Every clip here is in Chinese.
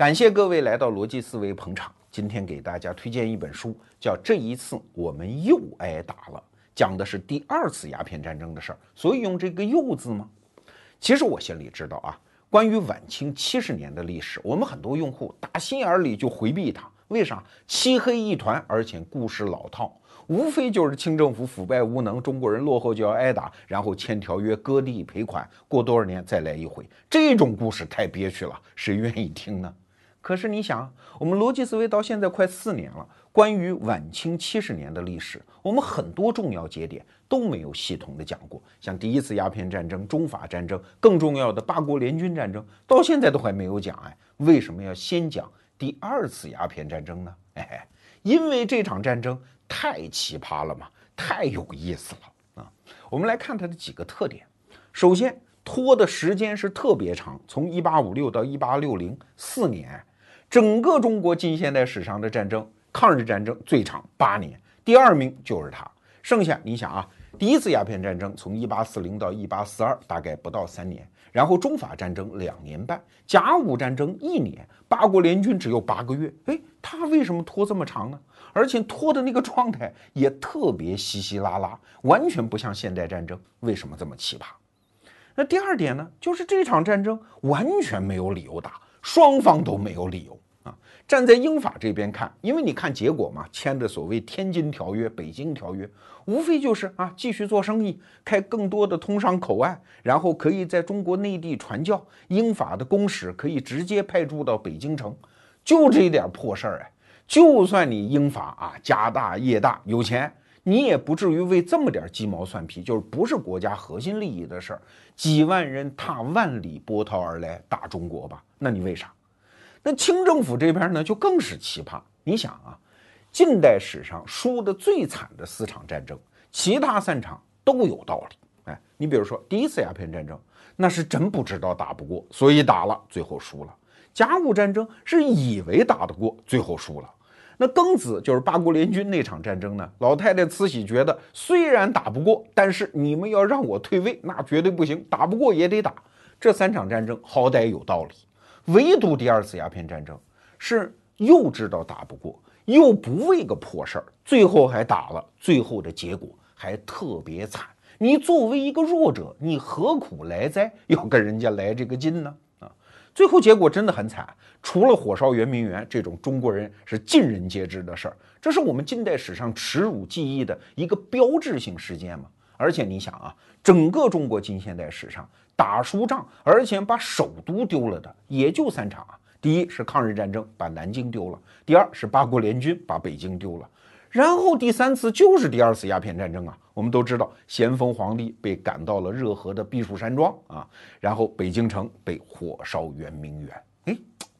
感谢各位来到逻辑思维捧场。今天给大家推荐一本书，叫《这一次我们又挨打了》，讲的是第二次鸦片战争的事儿。所以用这个“又”字吗？其实我心里知道啊，关于晚清七十年的历史，我们很多用户打心眼里就回避它。为啥？漆黑一团，而且故事老套，无非就是清政府腐败无能，中国人落后就要挨打，然后签条约割地赔款，过多少年再来一回。这种故事太憋屈了，谁愿意听呢？可是你想，我们逻辑思维到现在快四年了，关于晚清七十年的历史，我们很多重要节点都没有系统的讲过。像第一次鸦片战争、中法战争，更重要的八国联军战争，到现在都还没有讲。哎，为什么要先讲第二次鸦片战争呢？哎，因为这场战争太奇葩了嘛，太有意思了啊！我们来看它的几个特点。首先，拖的时间是特别长，从一八五六到一八六零，四年。整个中国近现代史上的战争，抗日战争最长八年，第二名就是它。剩下你想啊，第一次鸦片战争从一八四零到一八四二，大概不到三年；然后中法战争两年半，甲午战争一年，八国联军只有八个月。哎，他为什么拖这么长呢？而且拖的那个状态也特别稀稀拉拉，完全不像现代战争。为什么这么奇葩？那第二点呢，就是这场战争完全没有理由打。双方都没有理由啊！站在英法这边看，因为你看结果嘛，签的所谓《天津条约》《北京条约》，无非就是啊，继续做生意，开更多的通商口岸，然后可以在中国内地传教，英法的公使可以直接派驻到北京城，就这点破事儿哎！就算你英法啊家大业大有钱，你也不至于为这么点鸡毛蒜皮，就是不是国家核心利益的事儿，几万人踏万里波涛而来打中国吧？那你为啥？那清政府这边呢，就更是奇葩。你想啊，近代史上输的最惨的四场战争，其他三场都有道理。哎，你比如说第一次鸦片战争，那是真不知道打不过，所以打了，最后输了。甲午战争是以为打得过，最后输了。那庚子就是八国联军那场战争呢，老太太慈禧觉得虽然打不过，但是你们要让我退位，那绝对不行，打不过也得打。这三场战争好歹有道理。唯独第二次鸦片战争是又知道打不过，又不为个破事儿，最后还打了，最后的结果还特别惨。你作为一个弱者，你何苦来哉？要跟人家来这个劲呢？最后结果真的很惨。除了火烧圆明园这种中国人是尽人皆知的事儿，这是我们近代史上耻辱记忆的一个标志性事件嘛。而且你想啊，整个中国近现代史上打输仗，而且把首都丢了的也就三场啊。第一是抗日战争，把南京丢了；第二是八国联军把北京丢了；然后第三次就是第二次鸦片战争啊。我们都知道，咸丰皇帝被赶到了热河的避暑山庄啊，然后北京城被火烧圆明园。哎，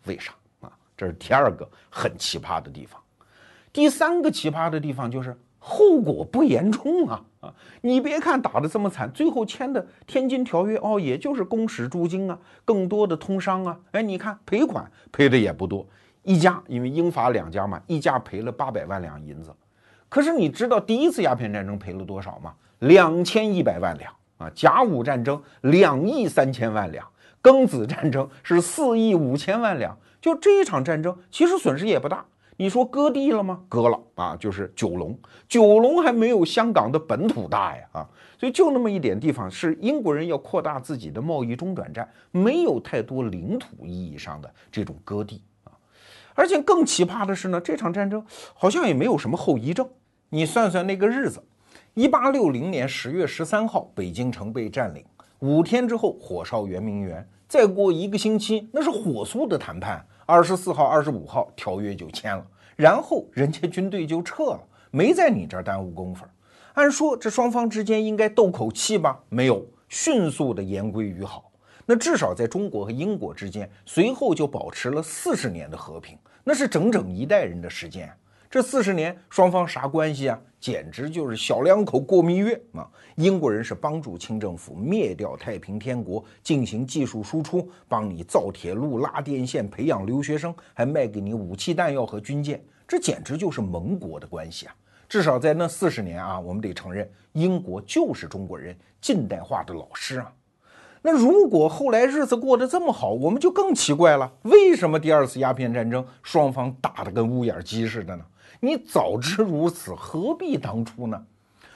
为啥啊？这是第二个很奇葩的地方。第三个奇葩的地方就是。后果不严重啊啊！你别看打得这么惨，最后签的《天津条约》哦，也就是公使驻京啊，更多的通商啊。哎，你看赔款赔的也不多，一家因为英法两家嘛，一家赔了八百万两银子。可是你知道第一次鸦片战争赔了多少吗？两千一百万两啊！甲午战争两亿三千万两，庚子战争是四亿五千万两。就这一场战争，其实损失也不大。你说割地了吗？割了啊，就是九龙，九龙还没有香港的本土大呀啊，所以就那么一点地方是英国人要扩大自己的贸易中转站，没有太多领土意义上的这种割地。而且更奇葩的是呢，这场战争好像也没有什么后遗症。你算算那个日子，一八六零年十月十三号，北京城被占领，五天之后火烧圆明园，再过一个星期，那是火速的谈判。二十四号、二十五号条约就签了，然后人家军队就撤了，没在你这儿耽误功夫。按说这双方之间应该斗口气吧？没有，迅速的言归于好。那至少在中国和英国之间，随后就保持了四十年的和平，那是整整一代人的时间。这四十年，双方啥关系啊？简直就是小两口过蜜月啊！英国人是帮助清政府灭掉太平天国，进行技术输出，帮你造铁路、拉电线、培养留学生，还卖给你武器弹药和军舰，这简直就是盟国的关系啊！至少在那四十年啊，我们得承认，英国就是中国人近代化的老师啊。那如果后来日子过得这么好，我们就更奇怪了。为什么第二次鸦片战争双方打得跟乌眼鸡似的呢？你早知如此，何必当初呢？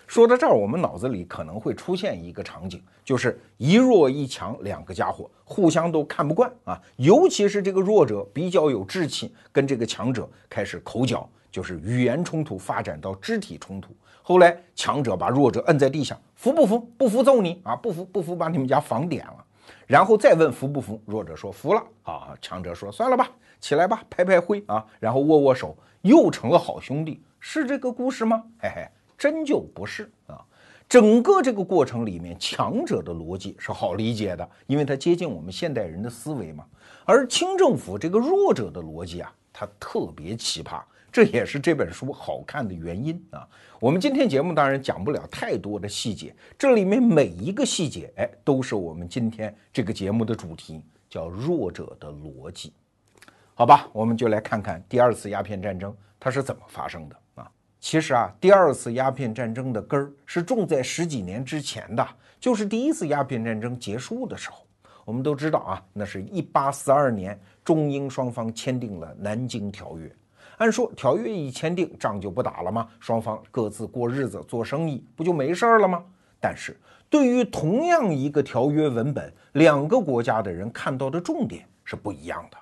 说到这儿，我们脑子里可能会出现一个场景，就是一弱一强两个家伙互相都看不惯啊，尤其是这个弱者比较有志气，跟这个强者开始口角，就是语言冲突发展到肢体冲突。后来强者把弱者摁在地上，服不服？不服揍你啊！不服不服，把你们家房点了。然后再问服不服？弱者说服了啊。强者说算了吧，起来吧，拍拍灰啊，然后握握手。又成了好兄弟，是这个故事吗？嘿嘿，真就不是啊！整个这个过程里面，强者的逻辑是好理解的，因为它接近我们现代人的思维嘛。而清政府这个弱者的逻辑啊，它特别奇葩，这也是这本书好看的原因啊。我们今天节目当然讲不了太多的细节，这里面每一个细节，哎，都是我们今天这个节目的主题，叫弱者的逻辑。好吧，我们就来看看第二次鸦片战争它是怎么发生的啊。其实啊，第二次鸦片战争的根儿是种在十几年之前的，就是第一次鸦片战争结束的时候。我们都知道啊，那是一八四二年，中英双方签订了《南京条约》。按说条约一签订，仗就不打了吗？双方各自过日子、做生意，不就没事儿了吗？但是对于同样一个条约文本，两个国家的人看到的重点是不一样的。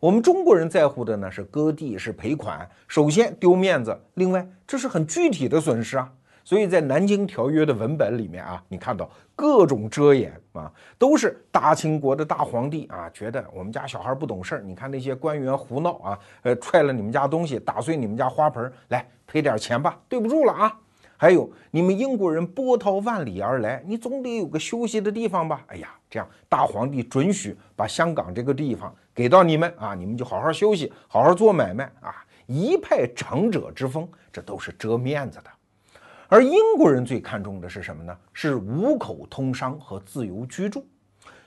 我们中国人在乎的呢是割地是赔款，首先丢面子，另外这是很具体的损失啊。所以在南京条约的文本里面啊，你看到各种遮掩啊，都是大清国的大皇帝啊，觉得我们家小孩不懂事儿，你看那些官员胡闹啊，呃，踹了你们家东西，打碎你们家花盆，来赔点钱吧，对不住了啊。还有你们英国人波涛万里而来，你总得有个休息的地方吧？哎呀，这样大皇帝准许把香港这个地方给到你们啊，你们就好好休息，好好做买卖啊，一派长者之风，这都是遮面子的。而英国人最看重的是什么呢？是五口通商和自由居住。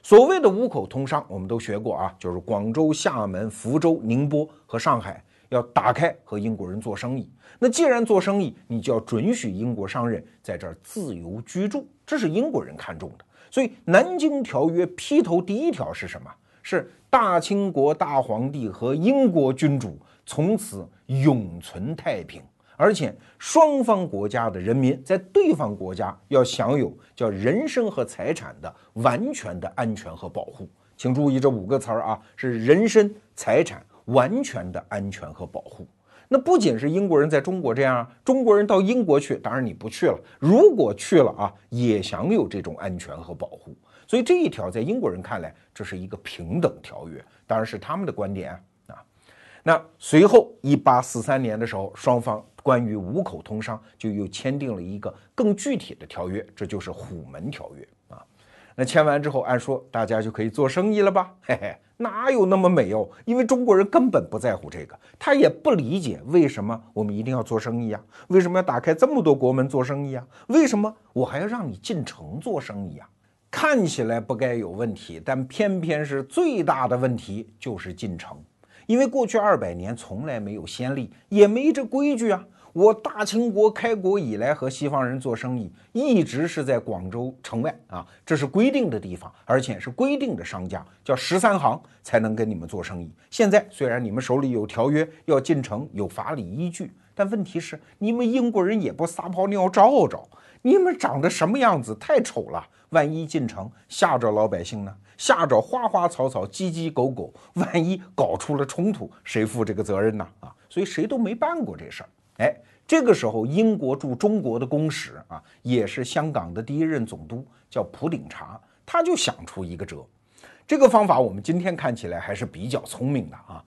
所谓的五口通商，我们都学过啊，就是广州、厦门、福州、宁波和上海。要打开和英国人做生意，那既然做生意，你就要准许英国商人在这儿自由居住，这是英国人看重的。所以《南京条约》劈头第一条是什么？是大清国大皇帝和英国君主从此永存太平，而且双方国家的人民在对方国家要享有叫人身和财产的完全的安全和保护。请注意这五个词儿啊，是人身、财产。完全的安全和保护，那不仅是英国人在中国这样，中国人到英国去，当然你不去了。如果去了啊，也享有这种安全和保护。所以这一条在英国人看来，这是一个平等条约，当然是他们的观点啊。那随后一八四三年的时候，双方关于五口通商就又签订了一个更具体的条约，这就是虎门条约啊。那签完之后，按说大家就可以做生意了吧？嘿嘿。哪有那么美哦？因为中国人根本不在乎这个，他也不理解为什么我们一定要做生意呀？为什么要打开这么多国门做生意啊？为什么我还要让你进城做生意啊？看起来不该有问题，但偏偏是最大的问题就是进城，因为过去二百年从来没有先例，也没这规矩啊。我大清国开国以来和西方人做生意，一直是在广州城外啊，这是规定的地方，而且是规定的商家，叫十三行才能跟你们做生意。现在虽然你们手里有条约要进城，有法理依据，但问题是你们英国人也不撒泡尿照照，你们长得什么样子太丑了，万一进城吓着老百姓呢？吓着花花草草、鸡鸡狗狗，万一搞出了冲突，谁负这个责任呢？啊，所以谁都没办过这事儿。哎，这个时候，英国驻中国的公使啊，也是香港的第一任总督，叫普鼎查，他就想出一个辙。这个方法我们今天看起来还是比较聪明的啊。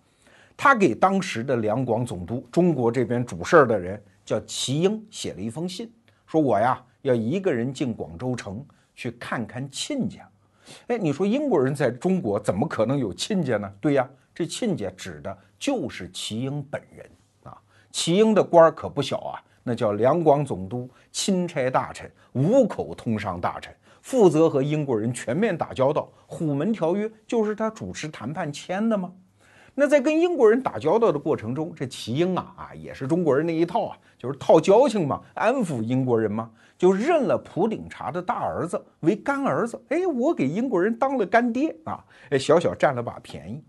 他给当时的两广总督，中国这边主事儿的人叫齐英，写了一封信，说我呀要一个人进广州城去看看亲家。哎，你说英国人在中国怎么可能有亲家呢？对呀，这亲家指的就是齐英本人。齐英的官儿可不小啊，那叫两广总督、钦差大臣、五口通商大臣，负责和英国人全面打交道。虎门条约就是他主持谈判签的吗？那在跟英国人打交道的过程中，这齐英啊啊也是中国人那一套啊，就是套交情嘛，安抚英国人嘛，就认了普鼎察的大儿子为干儿子。哎，我给英国人当了干爹啊，哎，小小占了把便宜。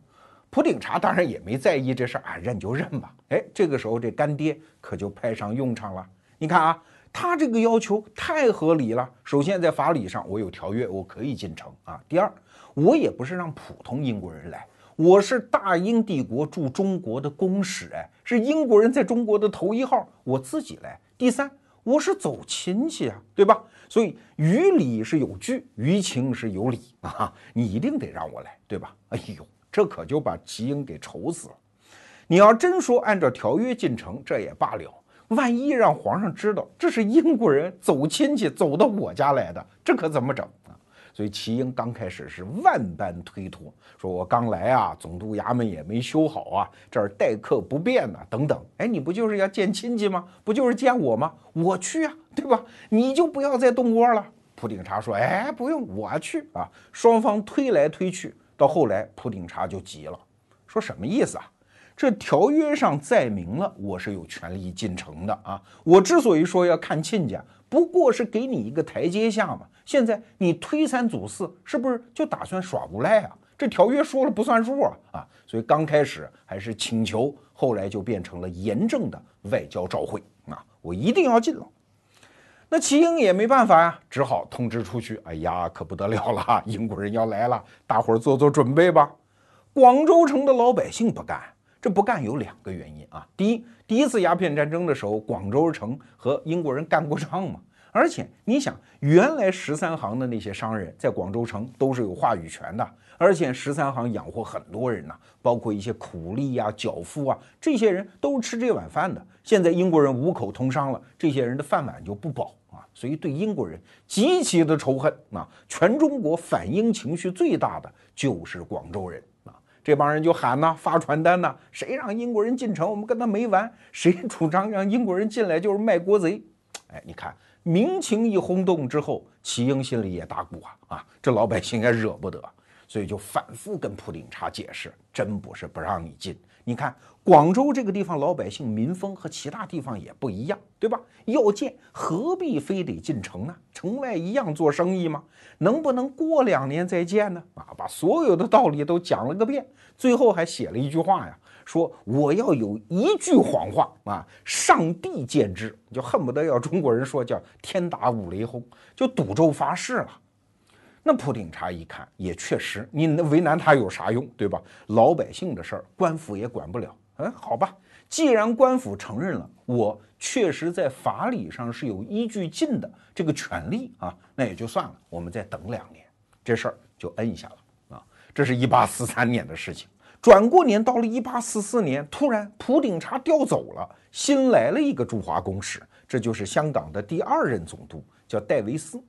普鼎察当然也没在意这事儿啊，认就认吧。哎，这个时候这干爹可就派上用场了。你看啊，他这个要求太合理了。首先在法理上我有条约，我可以进城啊。第二，我也不是让普通英国人来。我是大英帝国驻中国的公使，哎，是英国人在中国的头一号，我自己来。第三，我是走亲戚啊，对吧？所以于理是有据，于情是有理啊，你一定得让我来，对吧？哎呦，这可就把齐英给愁死了。你要真说按照条约进城，这也罢了，万一让皇上知道这是英国人走亲戚走到我家来的，这可怎么整啊？所以齐英刚开始是万般推脱，说我刚来啊，总督衙门也没修好啊，这儿待客不便呐，等等。哎，你不就是要见亲戚吗？不就是见我吗？我去啊，对吧？你就不要再动窝了。普鼎察说，哎，不用，我去啊。双方推来推去，到后来普鼎察就急了，说什么意思啊？这条约上载明了我是有权利进城的啊。我之所以说要看亲家，不过是给你一个台阶下嘛。现在你推三阻四，是不是就打算耍无赖啊？这条约说了不算数啊！啊，所以刚开始还是请求，后来就变成了严正的外交照会啊！我一定要进了。那齐英也没办法呀，只好通知出去。哎呀，可不得了了，英国人要来了，大伙儿做做准备吧。广州城的老百姓不干，这不干有两个原因啊。第一，第一次鸦片战争的时候，广州城和英国人干过仗嘛。而且你想，原来十三行的那些商人在广州城都是有话语权的，而且十三行养活很多人呐，包括一些苦力呀、脚夫啊，这些人都是吃这碗饭的。现在英国人五口通商了，这些人的饭碗就不保啊，所以对英国人极其的仇恨啊。全中国反英情绪最大的就是广州人啊，这帮人就喊呐，发传单呐，谁让英国人进城，我们跟他没完；谁主张让英国人进来，就是卖国贼。哎，你看。民情一轰动之后，齐英心里也打鼓啊啊！这老百姓也惹不得，所以就反复跟普鼎察解释，真不是不让你进。你看广州这个地方，老百姓民风和其他地方也不一样，对吧？要见何必非得进城呢？城外一样做生意吗？能不能过两年再见呢？啊，把所有的道理都讲了个遍，最后还写了一句话呀。说我要有一句谎话啊，上帝见之，就恨不得要中国人说叫天打五雷轰，就赌咒发誓了。那普鼎察一看，也确实，你为难他有啥用，对吧？老百姓的事儿，官府也管不了。嗯，好吧，既然官府承认了，我确实在法理上是有依据进的这个权利啊，那也就算了，我们再等两年，这事儿就摁下了啊。这是一八四三年的事情。转过年，到了一八四四年，突然普鼎察调走了，新来了一个驻华公使，这就是香港的第二任总督，叫戴维斯。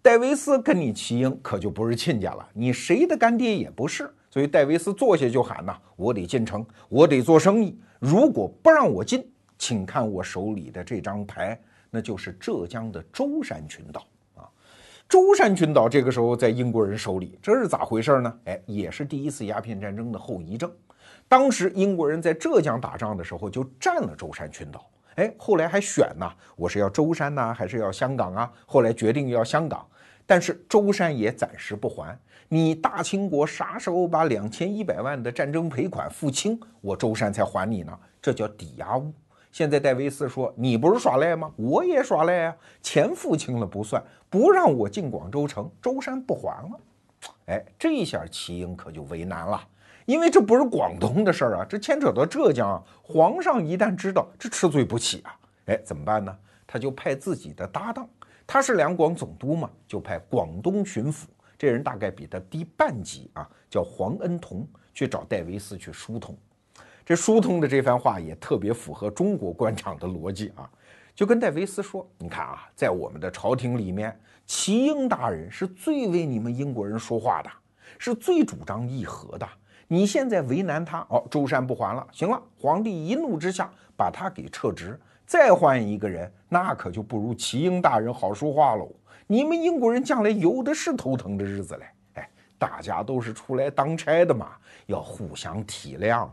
戴维斯跟你齐英可就不是亲家了，你谁的干爹也不是，所以戴维斯坐下就喊呐：“我得进城，我得做生意，如果不让我进，请看我手里的这张牌，那就是浙江的舟山群岛啊。”舟山群岛这个时候在英国人手里，这是咋回事呢？哎，也是第一次鸦片战争的后遗症。当时英国人在浙江打仗的时候就占了舟山群岛，哎，后来还选呢，我是要舟山呢，还是要香港啊？后来决定要香港，但是舟山也暂时不还。你大清国啥时候把两千一百万的战争赔款付清，我舟山才还你呢？这叫抵押物。现在戴维斯说：“你不是耍赖吗？我也耍赖啊！钱付清了不算，不让我进广州城，舟山不还了。”哎，这下齐英可就为难了，因为这不是广东的事儿啊，这牵扯到浙江啊。皇上一旦知道，这吃罪不起啊！哎，怎么办呢？他就派自己的搭档，他是两广总督嘛，就派广东巡抚，这人大概比他低半级啊，叫黄恩同，去找戴维斯去疏通。这疏通的这番话也特别符合中国官场的逻辑啊，就跟戴维斯说：“你看啊，在我们的朝廷里面，齐英大人是最为你们英国人说话的，是最主张议和的。你现在为难他，哦，舟山不还了，行了，皇帝一怒之下把他给撤职，再换一个人，那可就不如齐英大人好说话喽。你们英国人将来有的是头疼的日子嘞。”哎，大家都是出来当差的嘛，要互相体谅。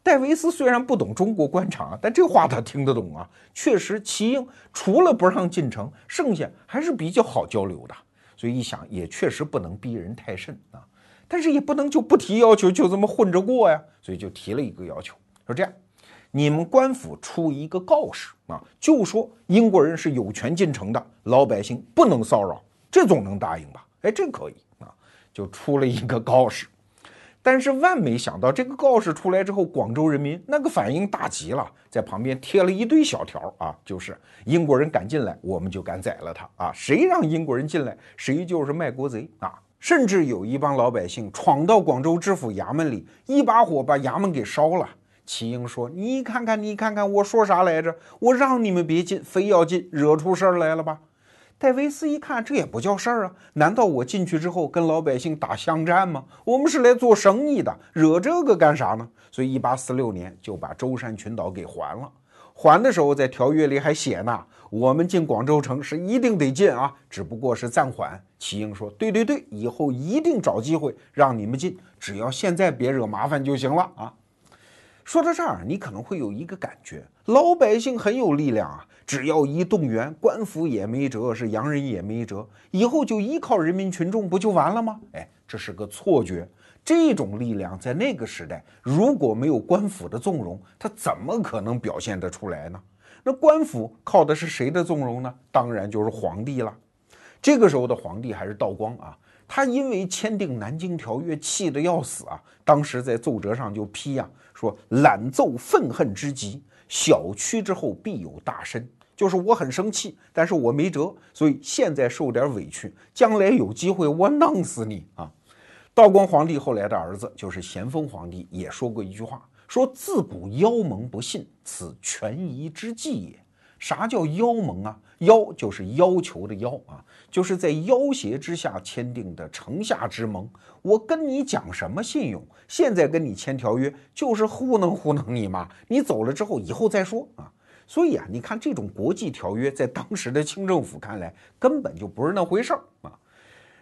戴维斯虽然不懂中国官场，但这话他听得懂啊。确实，齐英除了不让进城，剩下还是比较好交流的。所以一想，也确实不能逼人太甚啊。但是也不能就不提要求，就这么混着过呀。所以就提了一个要求，说这样，你们官府出一个告示啊，就说英国人是有权进城的，老百姓不能骚扰，这总能答应吧？哎，这可以啊，就出了一个告示。但是万没想到，这个告示出来之后，广州人民那个反应大极了，在旁边贴了一堆小条啊，就是英国人敢进来，我们就敢宰了他啊！谁让英国人进来，谁就是卖国贼啊！甚至有一帮老百姓闯到广州知府衙门里，一把火把衙门给烧了。齐英说：“你看看，你看看，我说啥来着？我让你们别进，非要进，惹出事儿来了吧？”戴维斯一看，这也不叫事儿啊！难道我进去之后跟老百姓打巷战吗？我们是来做生意的，惹这个干啥呢？所以，一八四六年就把舟山群岛给还了。还的时候，在条约里还写呢：我们进广州城是一定得进啊，只不过是暂缓。齐英说：“对对对，以后一定找机会让你们进，只要现在别惹麻烦就行了啊。”说到这儿，你可能会有一个感觉：老百姓很有力量啊。只要一动员，官府也没辙，是洋人也没辙，以后就依靠人民群众不就完了吗？哎，这是个错觉。这种力量在那个时代，如果没有官府的纵容，他怎么可能表现得出来呢？那官府靠的是谁的纵容呢？当然就是皇帝了。这个时候的皇帝还是道光啊，他因为签订《南京条约》，气得要死啊。当时在奏折上就批呀，说懒奏愤恨之极，小屈之后必有大伸。就是我很生气，但是我没辙，所以现在受点委屈，将来有机会我弄死你啊！道光皇帝后来的儿子就是咸丰皇帝也说过一句话，说自古妖盟不信，此权宜之计也。啥叫妖盟啊？妖就是要求的妖啊，就是在要挟之下签订的城下之盟。我跟你讲什么信用？现在跟你签条约就是糊弄糊弄你嘛！你走了之后，以后再说啊。所以啊，你看这种国际条约，在当时的清政府看来，根本就不是那回事儿啊。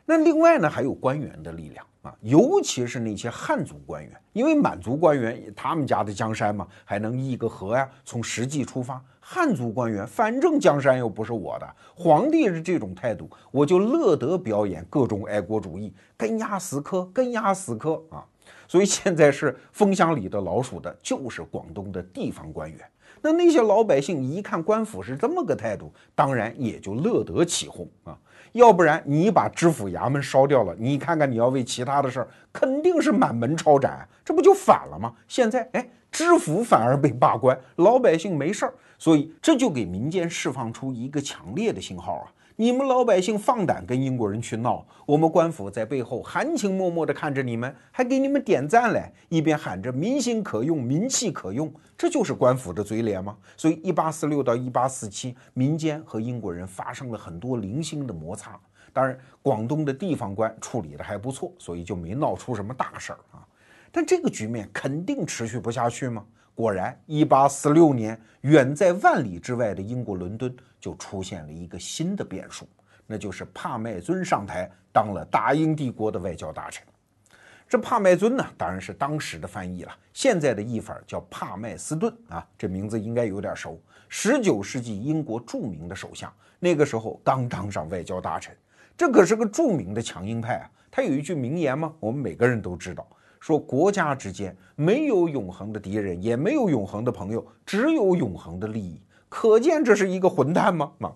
那另外呢，还有官员的力量啊，尤其是那些汉族官员，因为满族官员他们家的江山嘛，还能议个和呀，从实际出发。汉族官员，反正江山又不是我的，皇帝是这种态度，我就乐得表演各种爱国主义，跟压死磕，跟压死磕啊。所以现在是风箱里的老鼠的，就是广东的地方官员。那那些老百姓一看官府是这么个态度，当然也就乐得起哄啊。要不然你把知府衙门烧掉了，你看看你要为其他的事儿，肯定是满门抄斩，这不就反了吗？现在哎，知府反而被罢官，老百姓没事儿，所以这就给民间释放出一个强烈的信号啊。你们老百姓放胆跟英国人去闹，我们官府在背后含情脉脉地看着你们，还给你们点赞嘞，一边喊着民心可用，民气可用，这就是官府的嘴脸吗？所以，一八四六到一八四七，民间和英国人发生了很多零星的摩擦。当然，广东的地方官处理的还不错，所以就没闹出什么大事儿啊。但这个局面肯定持续不下去吗？果然，一八四六年，远在万里之外的英国伦敦就出现了一个新的变数，那就是帕麦尊上台当了大英帝国的外交大臣。这帕麦尊呢，当然是当时的翻译了，现在的译法叫帕麦斯顿啊，这名字应该有点熟。十九世纪英国著名的首相，那个时候刚当上外交大臣，这可是个著名的强硬派啊。他有一句名言吗？我们每个人都知道。说国家之间没有永恒的敌人，也没有永恒的朋友，只有永恒的利益。可见这是一个混蛋吗？啊，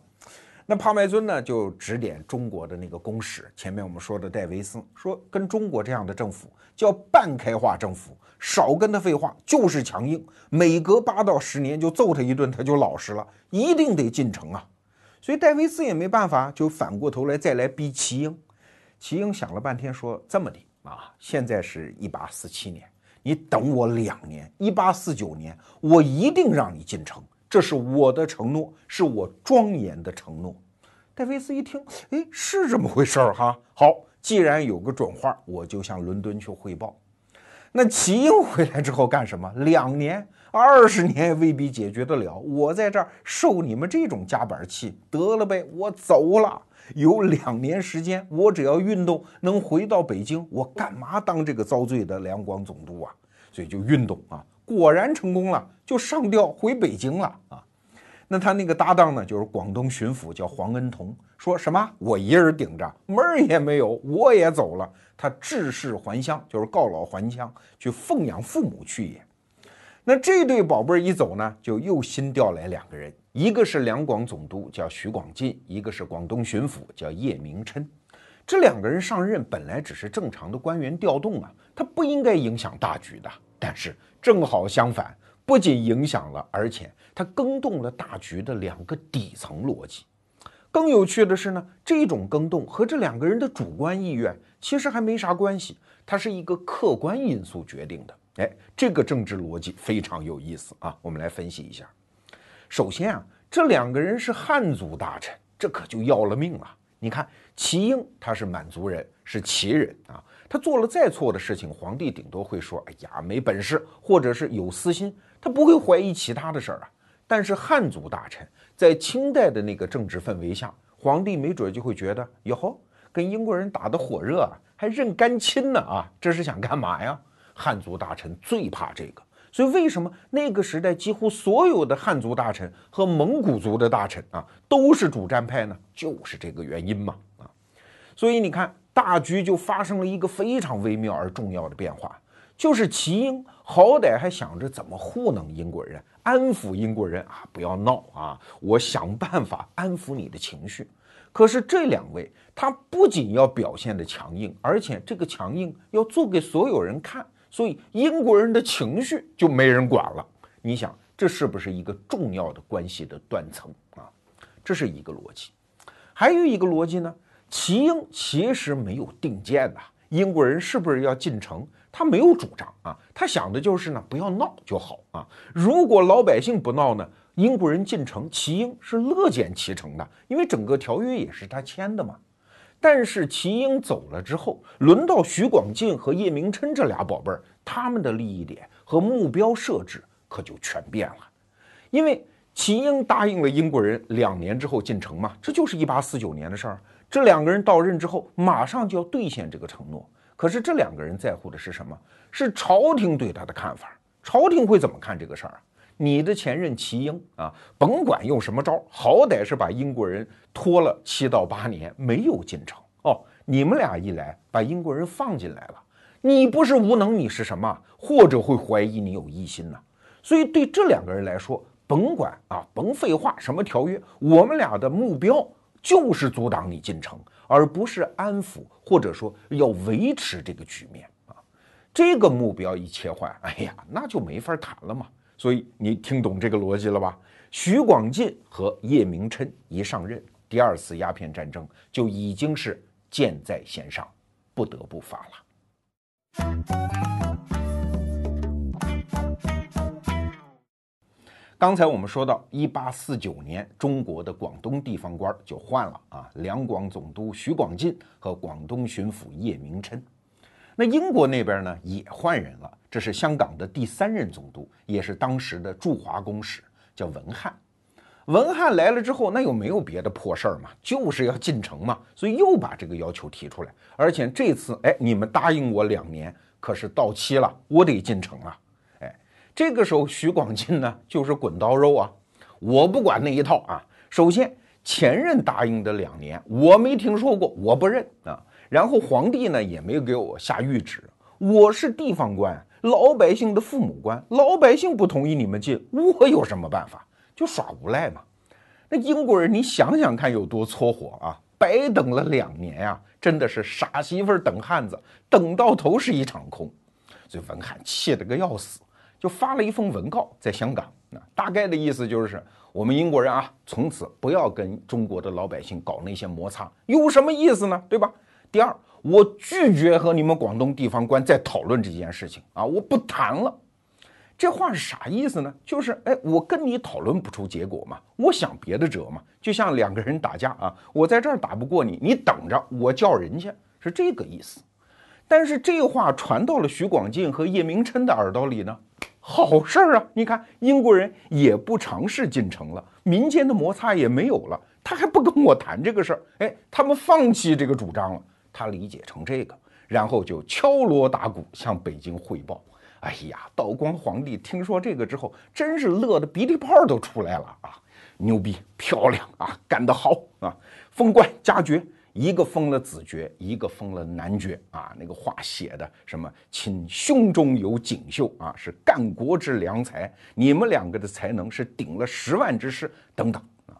那帕麦尊呢就指点中国的那个公使，前面我们说的戴维斯说，跟中国这样的政府叫半开化政府，少跟他废话，就是强硬，每隔八到十年就揍他一顿，他就老实了，一定得进城啊。所以戴维斯也没办法，就反过头来再来逼齐英。齐英想了半天，说这么的。啊，现在是一八四七年，你等我两年，一八四九年，我一定让你进城，这是我的承诺，是我庄严的承诺。戴维斯一听，哎，是这么回事儿哈。好，既然有个准话，我就向伦敦去汇报。那齐英回来之后干什么？两年、二十年也未必解决得了。我在这儿受你们这种夹板气，得了呗，我走了。有两年时间，我只要运动能回到北京，我干嘛当这个遭罪的两广总督啊？所以就运动啊，果然成功了，就上调回北京了啊。那他那个搭档呢，就是广东巡抚叫黄恩同，说什么我一人顶着，门儿也没有，我也走了。他致仕还乡，就是告老还乡，去奉养父母去也。那这对宝贝儿一走呢，就又新调来两个人，一个是两广总督叫徐广进，一个是广东巡抚叫叶明琛。这两个人上任本来只是正常的官员调动啊，他不应该影响大局的。但是正好相反，不仅影响了，而且。它更动了大局的两个底层逻辑。更有趣的是呢，这种更动和这两个人的主观意愿其实还没啥关系，它是一个客观因素决定的。哎，这个政治逻辑非常有意思啊！我们来分析一下。首先啊，这两个人是汉族大臣，这可就要了命了。你看，齐英他是满族人，是齐人啊，他做了再错的事情，皇帝顶多会说：“哎呀，没本事，或者是有私心。”他不会怀疑其他的事儿啊。但是汉族大臣在清代的那个政治氛围下，皇帝没准就会觉得哟吼，跟英国人打得火热啊，还认干亲呢啊，这是想干嘛呀？汉族大臣最怕这个，所以为什么那个时代几乎所有的汉族大臣和蒙古族的大臣啊都是主战派呢？就是这个原因嘛啊，所以你看大局就发生了一个非常微妙而重要的变化。就是齐英好歹还想着怎么糊弄英国人，安抚英国人啊，不要闹啊，我想办法安抚你的情绪。可是这两位，他不仅要表现的强硬，而且这个强硬要做给所有人看，所以英国人的情绪就没人管了。你想，这是不是一个重要的关系的断层啊？这是一个逻辑。还有一个逻辑呢，齐英其实没有定见呐，英国人是不是要进城？他没有主张啊，他想的就是呢，不要闹就好啊。如果老百姓不闹呢，英国人进城，齐英是乐见其成的，因为整个条约也是他签的嘛。但是齐英走了之后，轮到徐广进和叶明琛这俩宝贝儿，他们的利益点和目标设置可就全变了。因为齐英答应了英国人两年之后进城嘛，这就是一八四九年的事儿。这两个人到任之后，马上就要兑现这个承诺。可是这两个人在乎的是什么？是朝廷对他的看法。朝廷会怎么看这个事儿啊？你的前任齐英啊，甭管用什么招，好歹是把英国人拖了七到八年没有进城哦。你们俩一来，把英国人放进来了，你不是无能，你是什么？或者会怀疑你有异心呢？所以对这两个人来说，甭管啊，甭废话，什么条约，我们俩的目标就是阻挡你进城。而不是安抚，或者说要维持这个局面啊，这个目标一切换，哎呀，那就没法谈了嘛。所以你听懂这个逻辑了吧？徐广进和叶明琛一上任，第二次鸦片战争就已经是箭在弦上，不得不发了。刚才我们说到，一八四九年，中国的广东地方官就换了啊，两广总督徐广进和广东巡抚叶明琛。那英国那边呢也换人了，这是香港的第三任总督，也是当时的驻华公使，叫文翰。文翰来了之后，那又没有别的破事儿嘛，就是要进城嘛，所以又把这个要求提出来。而且这次，哎，你们答应我两年，可是到期了，我得进城啊。这个时候，徐广进呢就是滚刀肉啊，我不管那一套啊。首先，前任答应的两年我没听说过，我不认啊。然后皇帝呢也没给我下谕旨，我是地方官，老百姓的父母官，老百姓不同意你们进，我有什么办法？就耍无赖嘛。那英国人，你想想看有多搓火啊！白等了两年呀，真的是傻媳妇等汉子，等到头是一场空。所以文翰气得个要死。就发了一封文告，在香港，那大概的意思就是，我们英国人啊，从此不要跟中国的老百姓搞那些摩擦，有什么意思呢？对吧？第二，我拒绝和你们广东地方官再讨论这件事情啊，我不谈了。这话是啥意思呢？就是，哎，我跟你讨论不出结果嘛，我想别的辙嘛，就像两个人打架啊，我在这儿打不过你，你等着，我叫人去，是这个意思。但是这话传到了徐广进和叶明琛的耳朵里呢？好事儿啊！你看，英国人也不尝试进城了，民间的摩擦也没有了，他还不跟我谈这个事儿，哎，他们放弃这个主张了。他理解成这个，然后就敲锣打鼓向北京汇报。哎呀，道光皇帝听说这个之后，真是乐得鼻涕泡都出来了啊！牛逼，漂亮啊，干得好啊！封官加爵，一个封了子爵，一个封了男爵啊。那个话写的什么？亲胸中有锦绣啊，是干国之良才。你们两个的才能是顶了十万之师，等等啊。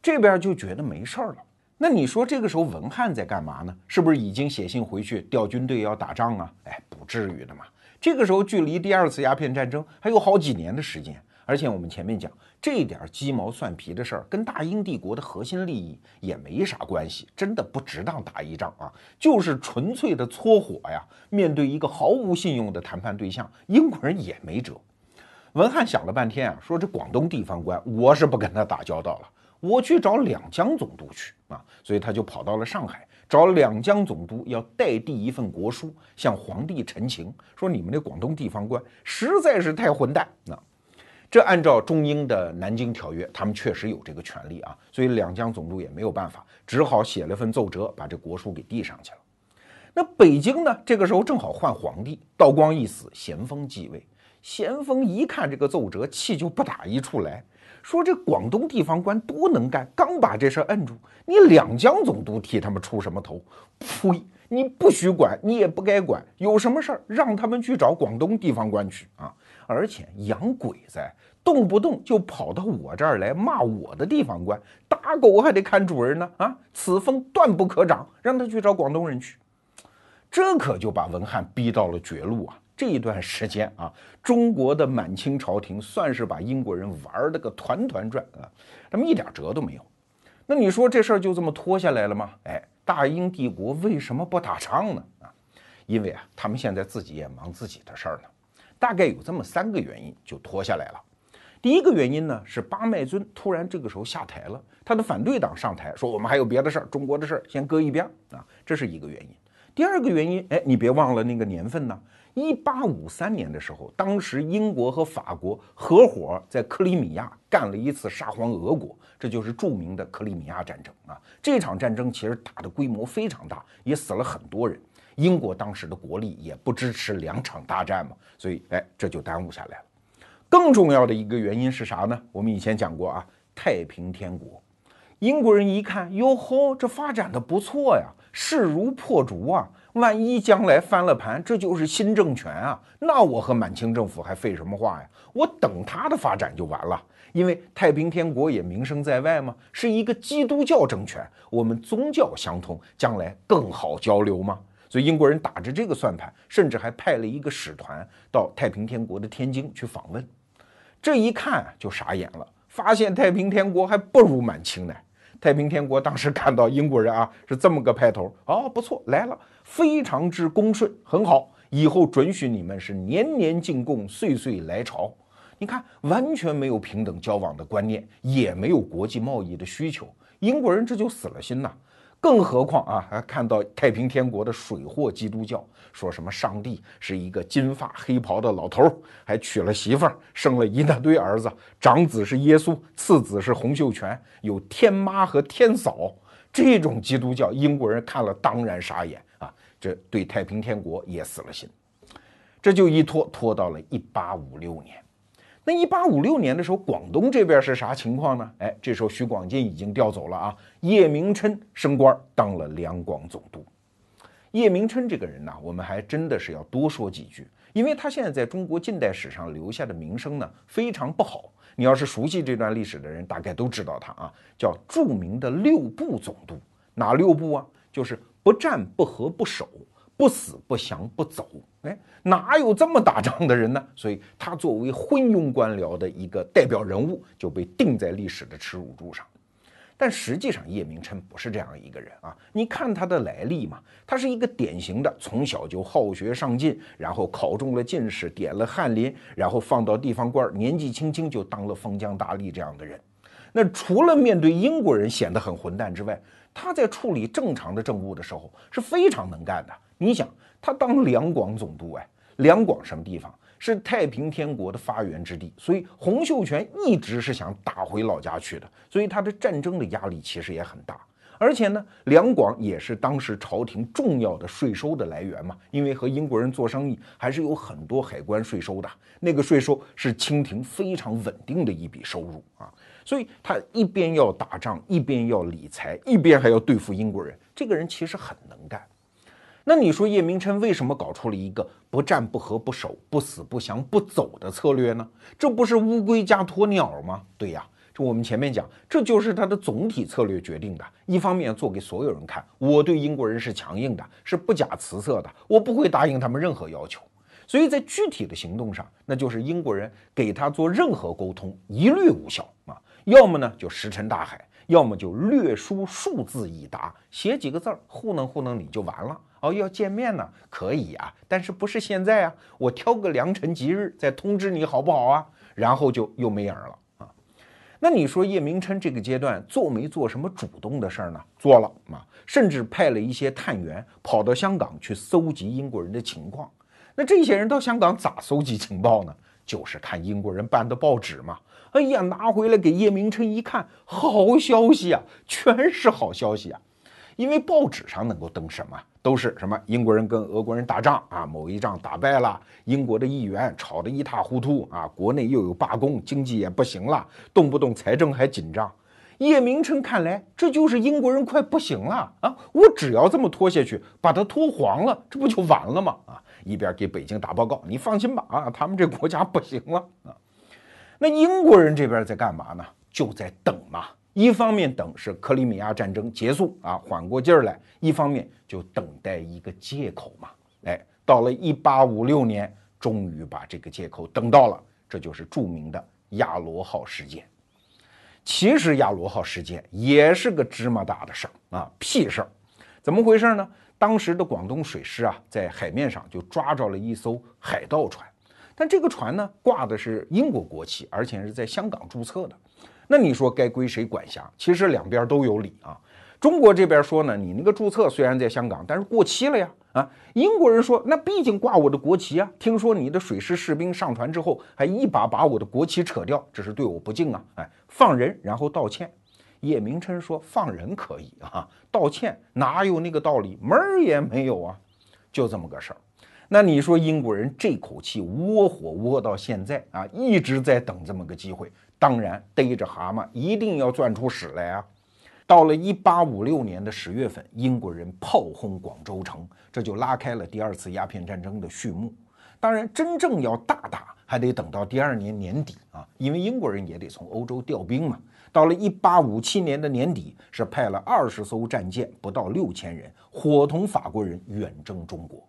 这边就觉得没事儿了。那你说这个时候文翰在干嘛呢？是不是已经写信回去调军队要打仗啊？哎，不至于的嘛。这个时候距离第二次鸦片战争还有好几年的时间，而且我们前面讲这点鸡毛蒜皮的事儿，跟大英帝国的核心利益也没啥关系，真的不值当打一仗啊，就是纯粹的搓火呀。面对一个毫无信用的谈判对象，英国人也没辙。文翰想了半天啊，说这广东地方官我是不跟他打交道了。我去找两江总督去啊，所以他就跑到了上海，找两江总督要代递一份国书，向皇帝陈情，说你们那广东地方官实在是太混蛋啊！这按照中英的南京条约，他们确实有这个权利啊，所以两江总督也没有办法，只好写了份奏折，把这国书给递上去了。那北京呢，这个时候正好换皇帝，道光一死，咸丰继位，咸丰一看这个奏折，气就不打一处来。说这广东地方官多能干，刚把这事摁住，你两江总督替他们出什么头？呸！你不许管，你也不该管，有什么事儿让他们去找广东地方官去啊！而且洋鬼子动不动就跑到我这儿来骂我的地方官，打狗还得看主人呢啊！此风断不可长，让他去找广东人去。这可就把文翰逼到了绝路啊！这一段时间啊，中国的满清朝廷算是把英国人玩的个团团转啊，他们一点辙都没有。那你说这事儿就这么拖下来了吗？哎，大英帝国为什么不打仗呢？啊，因为啊，他们现在自己也忙自己的事儿呢。大概有这么三个原因就拖下来了。第一个原因呢是巴麦尊突然这个时候下台了，他的反对党上台说我们还有别的事儿，中国的事儿先搁一边啊，这是一个原因。第二个原因，哎，你别忘了那个年份呢。一八五三年的时候，当时英国和法国合伙在克里米亚干了一次沙皇俄国，这就是著名的克里米亚战争啊。这场战争其实打的规模非常大，也死了很多人。英国当时的国力也不支持两场大战嘛，所以哎，这就耽误下来了。更重要的一个原因是啥呢？我们以前讲过啊，太平天国，英国人一看，哟吼，这发展的不错呀，势如破竹啊。万一将来翻了盘，这就是新政权啊！那我和满清政府还废什么话呀？我等他的发展就完了，因为太平天国也名声在外嘛，是一个基督教政权，我们宗教相通，将来更好交流嘛。所以英国人打着这个算盘，甚至还派了一个使团到太平天国的天津去访问。这一看就傻眼了，发现太平天国还不如满清呢。太平天国当时看到英国人啊是这么个派头，哦，不错，来了，非常之恭顺，很好，以后准许你们是年年进贡，岁岁来朝。你看，完全没有平等交往的观念，也没有国际贸易的需求，英国人这就死了心呐。更何况啊，还看到太平天国的水货基督教，说什么上帝是一个金发黑袍的老头，还娶了媳妇儿，生了一大堆儿子，长子是耶稣，次子是洪秀全，有天妈和天嫂。这种基督教，英国人看了当然傻眼啊，这对太平天国也死了心。这就一拖拖到了一八五六年。那一八五六年的时候，广东这边是啥情况呢？哎，这时候徐广进已经调走了啊，叶明琛升官当了两广总督。叶明琛这个人呢，我们还真的是要多说几句，因为他现在在中国近代史上留下的名声呢非常不好。你要是熟悉这段历史的人，大概都知道他啊，叫著名的六部总督。哪六部啊？就是不战不和不守。不死不降不走，哎，哪有这么打仗的人呢？所以他作为昏庸官僚的一个代表人物，就被钉在历史的耻辱柱上。但实际上，叶明琛不是这样一个人啊！你看他的来历嘛，他是一个典型的从小就好学上进，然后考中了进士，点了翰林，然后放到地方官，年纪轻轻就当了封疆大吏这样的人。那除了面对英国人显得很混蛋之外，他在处理正常的政务的时候是非常能干的。你想，他当两广总督，哎，两广什么地方？是太平天国的发源之地，所以洪秀全一直是想打回老家去的，所以他的战争的压力其实也很大。而且呢，两广也是当时朝廷重要的税收的来源嘛，因为和英国人做生意还是有很多海关税收的，那个税收是清廷非常稳定的一笔收入啊，所以他一边要打仗，一边要理财，一边还要对付英国人，这个人其实很能干。那你说叶明琛为什么搞出了一个不战不和不守、不死不降不走的策略呢？这不是乌龟加鸵鸟吗？对呀。这我们前面讲，这就是他的总体策略决定的。一方面做给所有人看，我对英国人是强硬的，是不假辞色的，我不会答应他们任何要求。所以在具体的行动上，那就是英国人给他做任何沟通一律无效啊。要么呢就石沉大海，要么就略输数字已达，写几个字儿糊弄糊弄你就完了。哦，要见面呢，可以啊，但是不是现在啊？我挑个良辰吉日再通知你好不好啊？然后就又没影了啊。那你说叶明琛这个阶段做没做什么主动的事儿呢？做了啊，甚至派了一些探员跑到香港去搜集英国人的情况。那这些人到香港咋搜集情报呢？就是看英国人办的报纸嘛。哎呀，拿回来给叶明琛一看，好消息啊，全是好消息啊。因为报纸上能够登什么，都是什么英国人跟俄国人打仗啊，某一仗打败了，英国的议员吵得一塌糊涂啊，国内又有罢工，经济也不行了，动不动财政还紧张。叶明琛看来，这就是英国人快不行了啊，我只要这么拖下去，把它拖黄了，这不就完了吗？啊，一边给北京打报告，你放心吧，啊，他们这国家不行了啊。那英国人这边在干嘛呢？就在等嘛。一方面等是克里米亚战争结束啊，缓过劲儿来；一方面就等待一个借口嘛。哎，到了一八五六年，终于把这个借口等到了，这就是著名的亚罗号事件。其实亚罗号事件也是个芝麻大的事儿啊，屁事儿。怎么回事呢？当时的广东水师啊，在海面上就抓着了一艘海盗船，但这个船呢，挂的是英国国旗，而且是在香港注册的。那你说该归谁管辖？其实两边都有理啊。中国这边说呢，你那个注册虽然在香港，但是过期了呀。啊，英国人说，那毕竟挂我的国旗啊。听说你的水师士兵上船之后，还一把把我的国旗扯掉，这是对我不敬啊。哎，放人然后道歉。叶明琛说放人可以啊，道歉哪有那个道理？门儿也没有啊，就这么个事儿。那你说英国人这口气窝火窝到现在啊，一直在等这么个机会。当然，逮着蛤蟆一定要钻出屎来啊！到了一八五六年的十月份，英国人炮轰广州城，这就拉开了第二次鸦片战争的序幕。当然，真正要大打，还得等到第二年年底啊，因为英国人也得从欧洲调兵嘛。到了一八五七年的年底，是派了二十艘战舰，不到六千人，伙同法国人远征中国。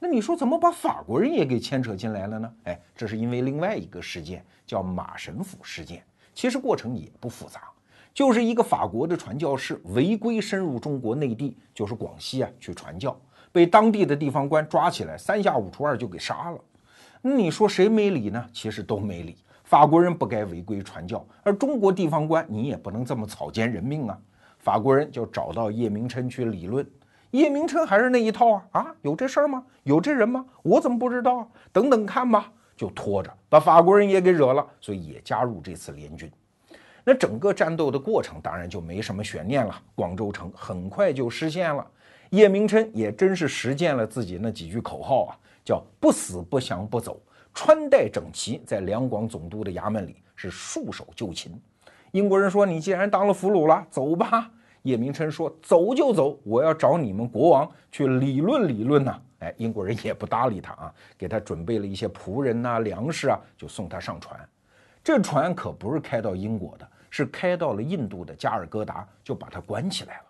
那你说怎么把法国人也给牵扯进来了呢？哎，这是因为另外一个事件，叫马神甫事件。其实过程也不复杂，就是一个法国的传教士违规深入中国内地，就是广西啊，去传教，被当地的地方官抓起来，三下五除二就给杀了。那你说谁没理呢？其实都没理。法国人不该违规传教，而中国地方官你也不能这么草菅人命啊。法国人就找到叶明琛去理论。叶明琛还是那一套啊啊，有这事儿吗？有这人吗？我怎么不知道啊？等等看吧，就拖着把法国人也给惹了，所以也加入这次联军。那整个战斗的过程当然就没什么悬念了，广州城很快就失陷了。叶明琛也真是实践了自己那几句口号啊，叫不死不降不走，穿戴整齐，在两广总督的衙门里是束手就擒。英国人说：“你既然当了俘虏了，走吧。”叶明琛说：“走就走，我要找你们国王去理论理论呢。”哎，英国人也不搭理他啊，给他准备了一些仆人呐、粮食啊，就送他上船。这船可不是开到英国的，是开到了印度的加尔各答，就把他关起来了。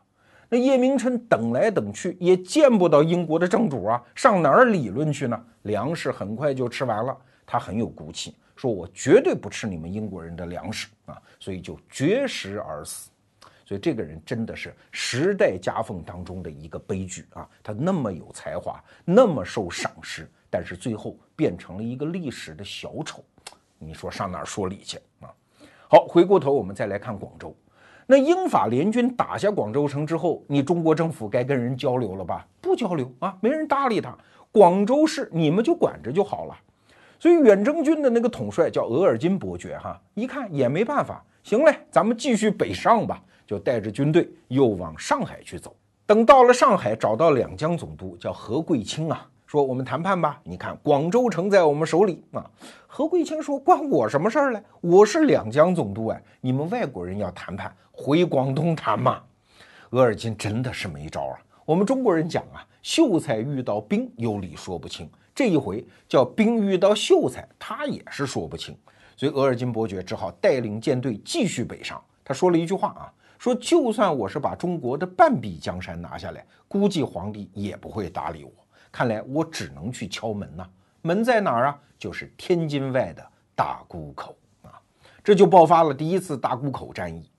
那叶明琛等来等去也见不到英国的正主啊，上哪儿理论去呢？粮食很快就吃完了，他很有骨气，说我绝对不吃你们英国人的粮食啊，所以就绝食而死。所以这个人真的是时代夹缝当中的一个悲剧啊！他那么有才华，那么受赏识，但是最后变成了一个历史的小丑，你说上哪儿说理去啊？好，回过头我们再来看广州，那英法联军打下广州城之后，你中国政府该跟人交流了吧？不交流啊，没人搭理他。广州市你们就管着就好了。所以远征军的那个统帅叫额尔金伯爵，哈，一看也没办法，行嘞，咱们继续北上吧，就带着军队又往上海去走。等到了上海，找到两江总督叫何贵清啊，说我们谈判吧。你看广州城在我们手里啊。何贵清说关我什么事儿嘞？我是两江总督哎，你们外国人要谈判，回广东谈嘛。额尔金真的是没招啊。我们中国人讲啊，秀才遇到兵有理说不清。这一回叫兵遇到秀才，他也是说不清，所以额尔金伯爵只好带领舰队继续北上。他说了一句话啊，说就算我是把中国的半壁江山拿下来，估计皇帝也不会搭理我。看来我只能去敲门呐，门在哪儿啊？就是天津外的大沽口啊。这就爆发了第一次大沽口战役。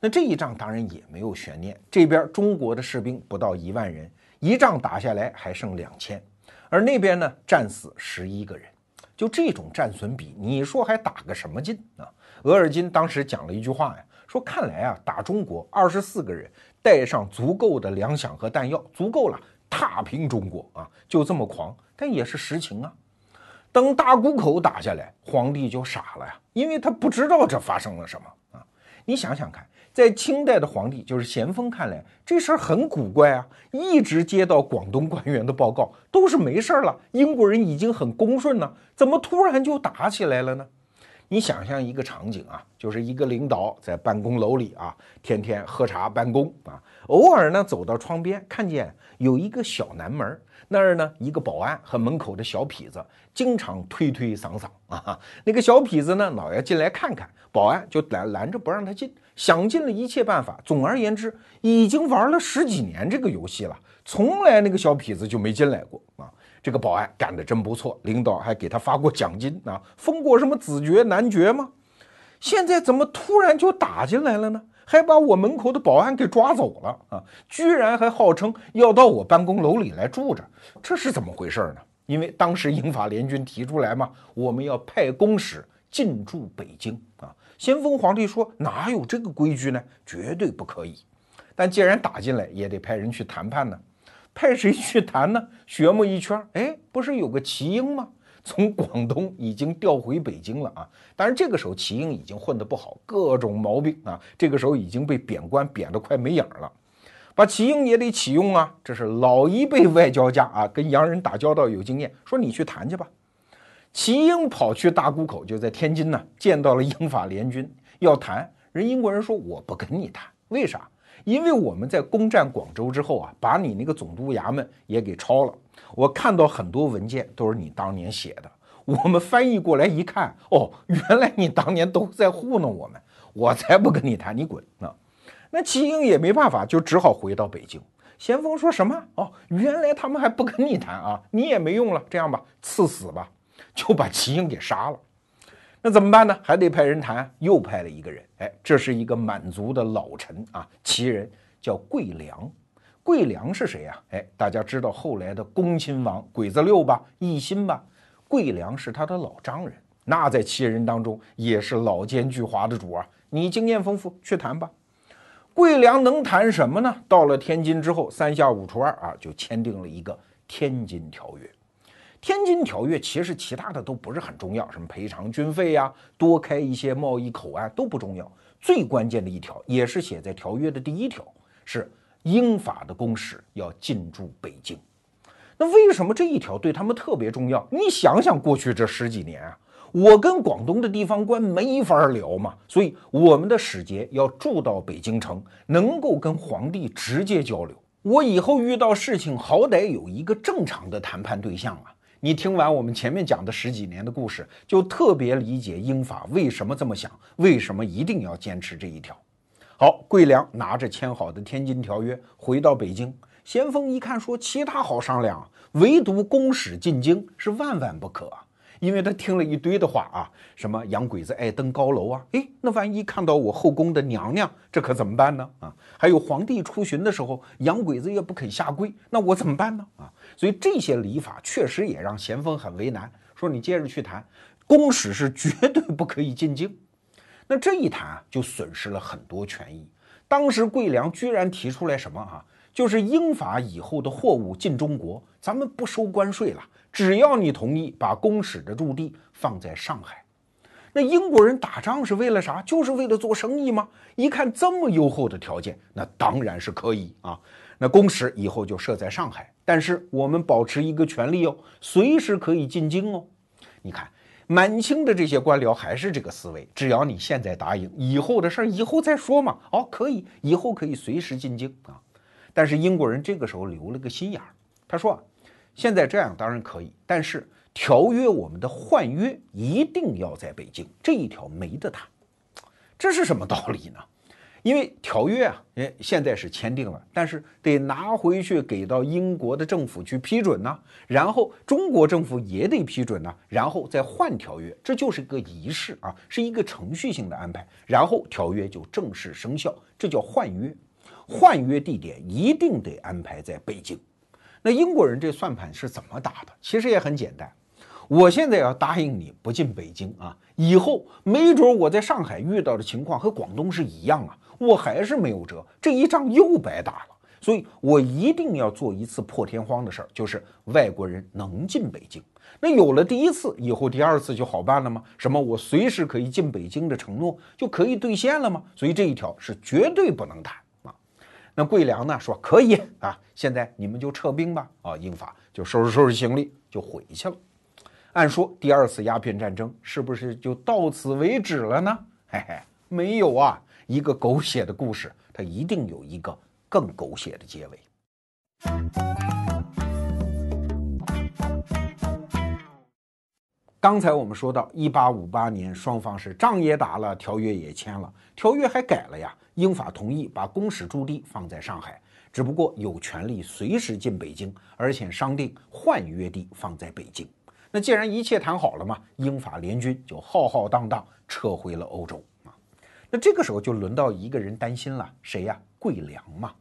那这一仗当然也没有悬念，这边中国的士兵不到一万人，一仗打下来还剩两千。而那边呢，战死十一个人，就这种战损比，你说还打个什么劲啊？额尔金当时讲了一句话呀，说看来啊，打中国二十四个人，带上足够的粮饷和弹药，足够了，踏平中国啊，就这么狂，但也是实情啊。等大沽口打下来，皇帝就傻了呀，因为他不知道这发生了什么啊。你想想看。在清代的皇帝，就是咸丰看来，这事儿很古怪啊！一直接到广东官员的报告，都是没事儿了，英国人已经很恭顺了，怎么突然就打起来了呢？你想象一个场景啊，就是一个领导在办公楼里啊，天天喝茶办公啊，偶尔呢走到窗边，看见有一个小南门。那儿呢，一个保安和门口的小痞子经常推推搡搡啊。那个小痞子呢，老要进来看看，保安就拦拦着不让他进，想尽了一切办法。总而言之，已经玩了十几年这个游戏了，从来那个小痞子就没进来过啊。这个保安干得真不错，领导还给他发过奖金啊，封过什么子爵、男爵吗？现在怎么突然就打进来了呢？还把我门口的保安给抓走了啊！居然还号称要到我办公楼里来住着，这是怎么回事呢？因为当时英法联军提出来嘛，我们要派公使进驻北京啊。咸丰皇帝说哪有这个规矩呢？绝对不可以。但既然打进来，也得派人去谈判呢。派谁去谈呢？学摸一圈，哎，不是有个齐英吗？从广东已经调回北京了啊！当然，这个时候齐英已经混得不好，各种毛病啊。这个时候已经被贬官贬得快没影了，把齐英也得启用啊。这是老一辈外交家啊，跟洋人打交道有经验，说你去谈去吧。齐英跑去大沽口，就在天津呢，见到了英法联军要谈。人英国人说我不跟你谈，为啥？因为我们在攻占广州之后啊，把你那个总督衙门也给抄了。我看到很多文件都是你当年写的，我们翻译过来一看，哦，原来你当年都在糊弄我们，我才不跟你谈，你滚啊！那齐英也没办法，就只好回到北京。咸丰说什么？哦，原来他们还不跟你谈啊，你也没用了。这样吧，赐死吧，就把齐英给杀了。那怎么办呢？还得派人谈，又派了一个人。哎，这是一个满族的老臣啊，旗人叫桂良。桂良是谁呀？哎，大家知道后来的恭亲王鬼子六吧，奕欣吧？桂良是他的老丈人，那在旗人当中也是老奸巨猾的主啊。你经验丰富，去谈吧。桂良能谈什么呢？到了天津之后，三下五除二啊，就签订了一个《天津条约》。《天津条约》其实其他的都不是很重要，什么赔偿军费呀，多开一些贸易口岸都不重要。最关键的一条，也是写在条约的第一条，是。英法的公使要进驻北京，那为什么这一条对他们特别重要？你想想，过去这十几年啊，我跟广东的地方官没法聊嘛，所以我们的使节要住到北京城，能够跟皇帝直接交流。我以后遇到事情，好歹有一个正常的谈判对象啊。你听完我们前面讲的十几年的故事，就特别理解英法为什么这么想，为什么一定要坚持这一条。好，桂良拿着签好的《天津条约》回到北京，咸丰一看说：“其他好商量，唯独公使进京是万万不可啊！因为他听了一堆的话啊，什么洋鬼子爱登高楼啊，诶，那万一看到我后宫的娘娘，这可怎么办呢？啊，还有皇帝出巡的时候，洋鬼子也不肯下跪，那我怎么办呢？啊，所以这些礼法确实也让咸丰很为难，说你接着去谈，公使是绝对不可以进京。”那这一谈，就损失了很多权益。当时桂良居然提出来什么啊，就是英法以后的货物进中国，咱们不收关税了，只要你同意把公使的驻地放在上海。那英国人打仗是为了啥？就是为了做生意吗？一看这么优厚的条件，那当然是可以啊。那公使以后就设在上海，但是我们保持一个权利哦，随时可以进京哦。你看。满清的这些官僚还是这个思维，只要你现在答应，以后的事儿以后再说嘛。哦，可以，以后可以随时进京啊。但是英国人这个时候留了个心眼儿，他说啊，现在这样当然可以，但是条约我们的换约一定要在北京，这一条没得谈。这是什么道理呢？因为条约啊，哎，现在是签订了，但是得拿回去给到英国的政府去批准呢，然后中国政府也得批准呢，然后再换条约，这就是一个仪式啊，是一个程序性的安排，然后条约就正式生效，这叫换约。换约地点一定得安排在北京。那英国人这算盘是怎么打的？其实也很简单，我现在要答应你不进北京啊，以后没准我在上海遇到的情况和广东是一样啊。我还是没有辙，这一仗又白打了，所以我一定要做一次破天荒的事儿，就是外国人能进北京。那有了第一次以后，第二次就好办了吗？什么我随时可以进北京的承诺就可以兑现了吗？所以这一条是绝对不能谈。那桂良呢说可以啊，现在你们就撤兵吧。啊，英法就收拾收拾行李就回去了。按说第二次鸦片战争是不是就到此为止了呢？嘿嘿，没有啊。一个狗血的故事，它一定有一个更狗血的结尾。刚才我们说到，一八五八年，双方是仗也打了，条约也签了，条约还改了呀。英法同意把公使驻地放在上海，只不过有权利随时进北京，而且商定换约地放在北京。那既然一切谈好了嘛，英法联军就浩浩荡荡撤回了欧洲啊。那这个时候就轮到一个人担心了，谁呀？桂良嘛。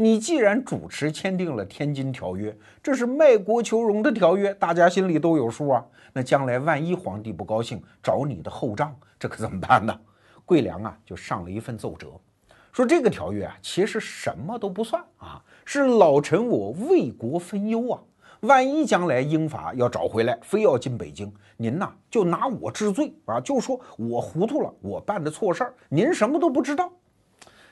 你既然主持签订了《天津条约》，这是卖国求荣的条约，大家心里都有数啊。那将来万一皇帝不高兴找你的后账，这可怎么办呢？桂良啊，就上了一份奏折，说这个条约啊，其实什么都不算啊，是老臣我为国分忧啊。万一将来英法要找回来，非要进北京，您呐就拿我治罪啊，就说我糊涂了，我办的错事儿，您什么都不知道。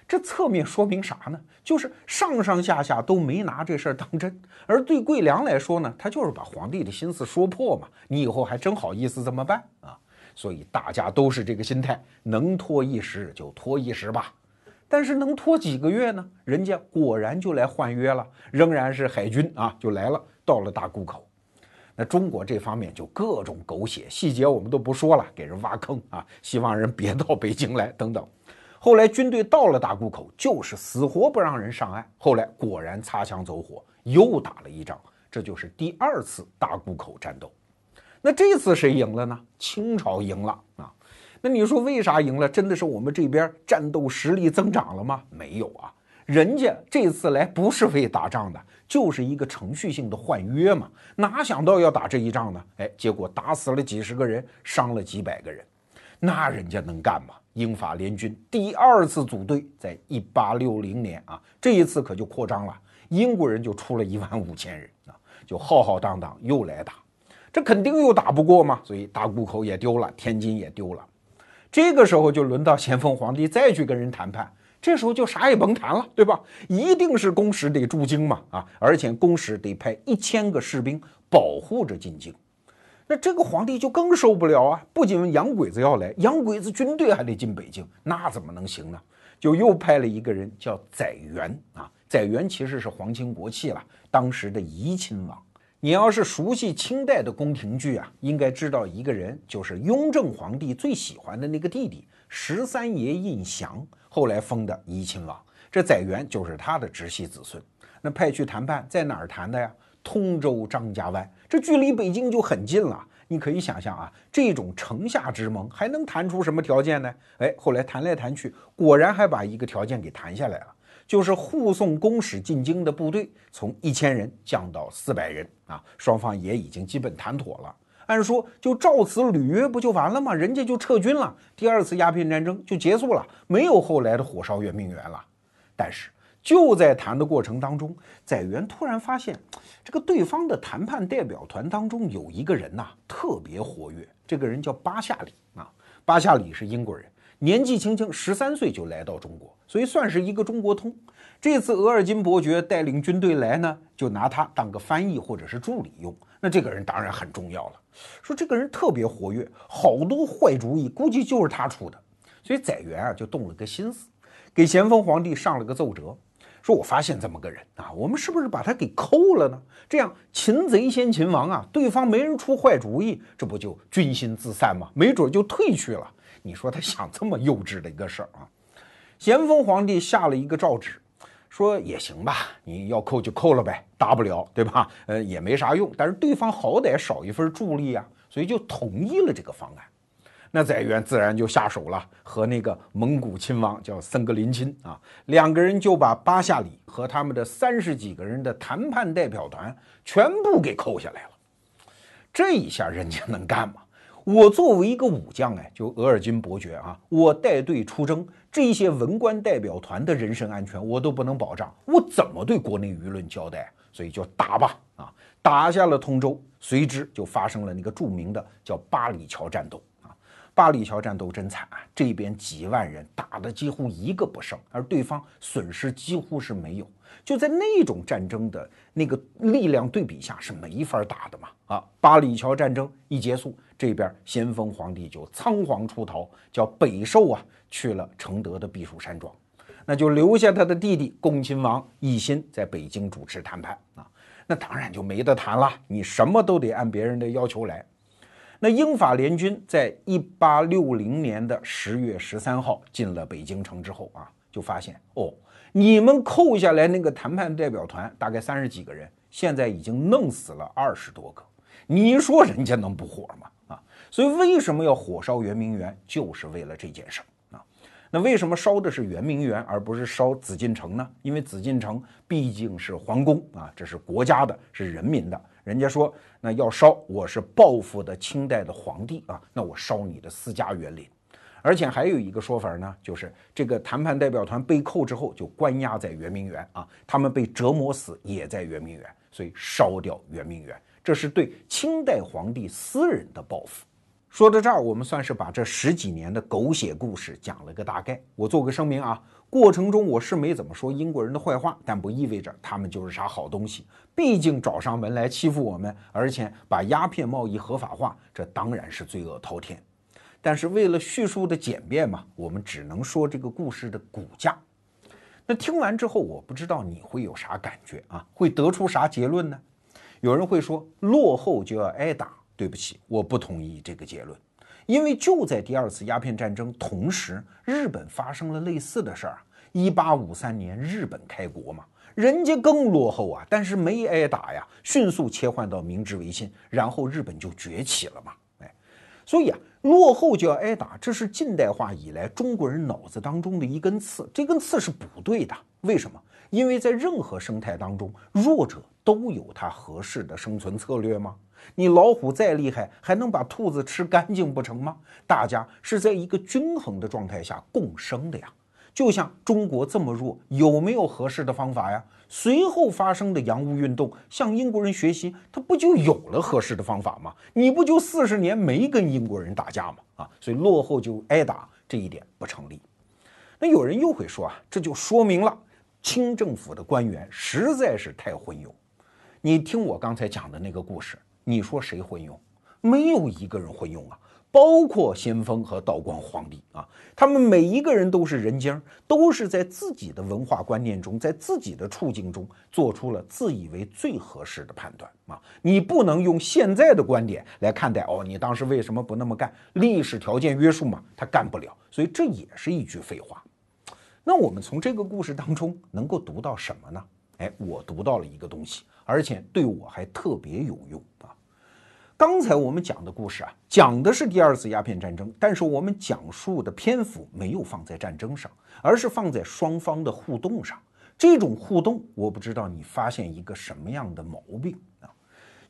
这侧面说明啥呢？就是上上下下都没拿这事儿当真。而对桂良来说呢，他就是把皇帝的心思说破嘛，你以后还真好意思这么办啊？所以大家都是这个心态，能拖一时就拖一时吧。但是能拖几个月呢？人家果然就来换约了，仍然是海军啊，就来了。到了大沽口，那中国这方面就各种狗血细节，我们都不说了，给人挖坑啊，希望人别到北京来等等。后来军队到了大沽口，就是死活不让人上岸。后来果然擦枪走火，又打了一仗，这就是第二次大沽口战斗。那这次谁赢了呢？清朝赢了啊。那你说为啥赢了？真的是我们这边战斗实力增长了吗？没有啊，人家这次来不是为打仗的。就是一个程序性的换约嘛，哪想到要打这一仗呢？哎，结果打死了几十个人，伤了几百个人，那人家能干吗？英法联军第二次组队，在一八六零年啊，这一次可就扩张了，英国人就出了一万五千人啊，就浩浩荡荡又来打，这肯定又打不过嘛，所以大沽口也丢了，天津也丢了，这个时候就轮到咸丰皇帝再去跟人谈判。这时候就啥也甭谈了，对吧？一定是公使得驻京嘛，啊，而且公使得派一千个士兵保护着进京。那这个皇帝就更受不了啊！不仅洋鬼子要来，洋鬼子军队还得进北京，那怎么能行呢？就又派了一个人叫载元啊。载元其实是皇亲国戚了，当时的怡亲王。你要是熟悉清代的宫廷剧啊，应该知道一个人，就是雍正皇帝最喜欢的那个弟弟十三爷胤祥。后来封的怡亲王，这载元就是他的直系子孙。那派去谈判，在哪儿谈的呀？通州张家湾，这距离北京就很近了。你可以想象啊，这种城下之盟还能谈出什么条件呢？哎，后来谈来谈去，果然还把一个条件给谈下来了，就是护送公使进京的部队从一千人降到四百人啊。双方也已经基本谈妥了。按说就照此履约不就完了吗？人家就撤军了，第二次鸦片战争就结束了，没有后来的火烧圆明园了。但是就在谈的过程当中，载元突然发现，这个对方的谈判代表团当中有一个人呐，特别活跃。这个人叫巴夏里啊，巴夏里是英国人，年纪轻轻十三岁就来到中国，所以算是一个中国通。这次额尔金伯爵带领军队来呢，就拿他当个翻译或者是助理用。那这个人当然很重要了。说这个人特别活跃，好多坏主意，估计就是他出的。所以载元啊就动了个心思，给咸丰皇帝上了个奏折，说我发现这么个人啊，我们是不是把他给扣了呢？这样擒贼先擒王啊，对方没人出坏主意，这不就军心自散吗？没准就退去了。你说他想这么幼稚的一个事儿啊？咸丰皇帝下了一个诏旨。说也行吧，你要扣就扣了呗，大不了对吧？呃，也没啥用，但是对方好歹少一份助力啊，所以就同意了这个方案。那载元自然就下手了，和那个蒙古亲王叫森格林钦啊，两个人就把巴夏里和他们的三十几个人的谈判代表团全部给扣下来了。这一下人家能干吗？我作为一个武将，哎，就额尔金伯爵啊，我带队出征，这些文官代表团的人身安全我都不能保障，我怎么对国内舆论交代？所以就打吧，啊，打下了通州，随之就发生了那个著名的叫八里桥战斗。八里桥战斗真惨啊，这边几万人打的几乎一个不剩，而对方损失几乎是没有。就在那种战争的那个力量对比下，是没法打的嘛。啊，八里桥战争一结束。这边咸丰皇帝就仓皇出逃，叫北狩啊，去了承德的避暑山庄，那就留下他的弟弟恭亲王奕欣在北京主持谈判啊，那当然就没得谈了，你什么都得按别人的要求来。那英法联军在一八六零年的十月十三号进了北京城之后啊，就发现哦，你们扣下来那个谈判代表团大概三十几个人，现在已经弄死了二十多个，你说人家能不火吗？啊所以为什么要火烧圆明园，就是为了这件事儿啊。那为什么烧的是圆明园，而不是烧紫禁城呢？因为紫禁城毕竟是皇宫啊，这是国家的，是人民的。人家说那要烧，我是报复的清代的皇帝啊，那我烧你的私家园林。而且还有一个说法呢，就是这个谈判代表团被扣之后，就关押在圆明园啊，他们被折磨死也在圆明园，所以烧掉圆明园，这是对清代皇帝私人的报复。说到这儿，我们算是把这十几年的狗血故事讲了个大概。我做个声明啊，过程中我是没怎么说英国人的坏话，但不意味着他们就是啥好东西。毕竟找上门来欺负我们，而且把鸦片贸易合法化，这当然是罪恶滔天。但是为了叙述的简便嘛，我们只能说这个故事的骨架。那听完之后，我不知道你会有啥感觉啊？会得出啥结论呢？有人会说，落后就要挨打。对不起，我不同意这个结论，因为就在第二次鸦片战争同时，日本发生了类似的事儿。一八五三年，日本开国嘛，人家更落后啊，但是没挨打呀，迅速切换到明治维新，然后日本就崛起了嘛。哎，所以啊，落后就要挨打，这是近代化以来中国人脑子当中的一根刺，这根刺是不对的。为什么？因为在任何生态当中，弱者都有他合适的生存策略吗？你老虎再厉害，还能把兔子吃干净不成吗？大家是在一个均衡的状态下共生的呀。就像中国这么弱，有没有合适的方法呀？随后发生的洋务运动，向英国人学习，他不就有了合适的方法吗？你不就四十年没跟英国人打架吗？啊，所以落后就挨打，这一点不成立。那有人又会说啊，这就说明了清政府的官员实在是太昏庸。你听我刚才讲的那个故事。你说谁昏庸？没有一个人昏庸啊，包括先锋和道光皇帝啊，他们每一个人都是人精，都是在自己的文化观念中，在自己的处境中做出了自以为最合适的判断啊。你不能用现在的观点来看待哦，你当时为什么不那么干？历史条件约束嘛，他干不了，所以这也是一句废话。那我们从这个故事当中能够读到什么呢？哎，我读到了一个东西，而且对我还特别有用。刚才我们讲的故事啊，讲的是第二次鸦片战争，但是我们讲述的篇幅没有放在战争上，而是放在双方的互动上。这种互动，我不知道你发现一个什么样的毛病啊？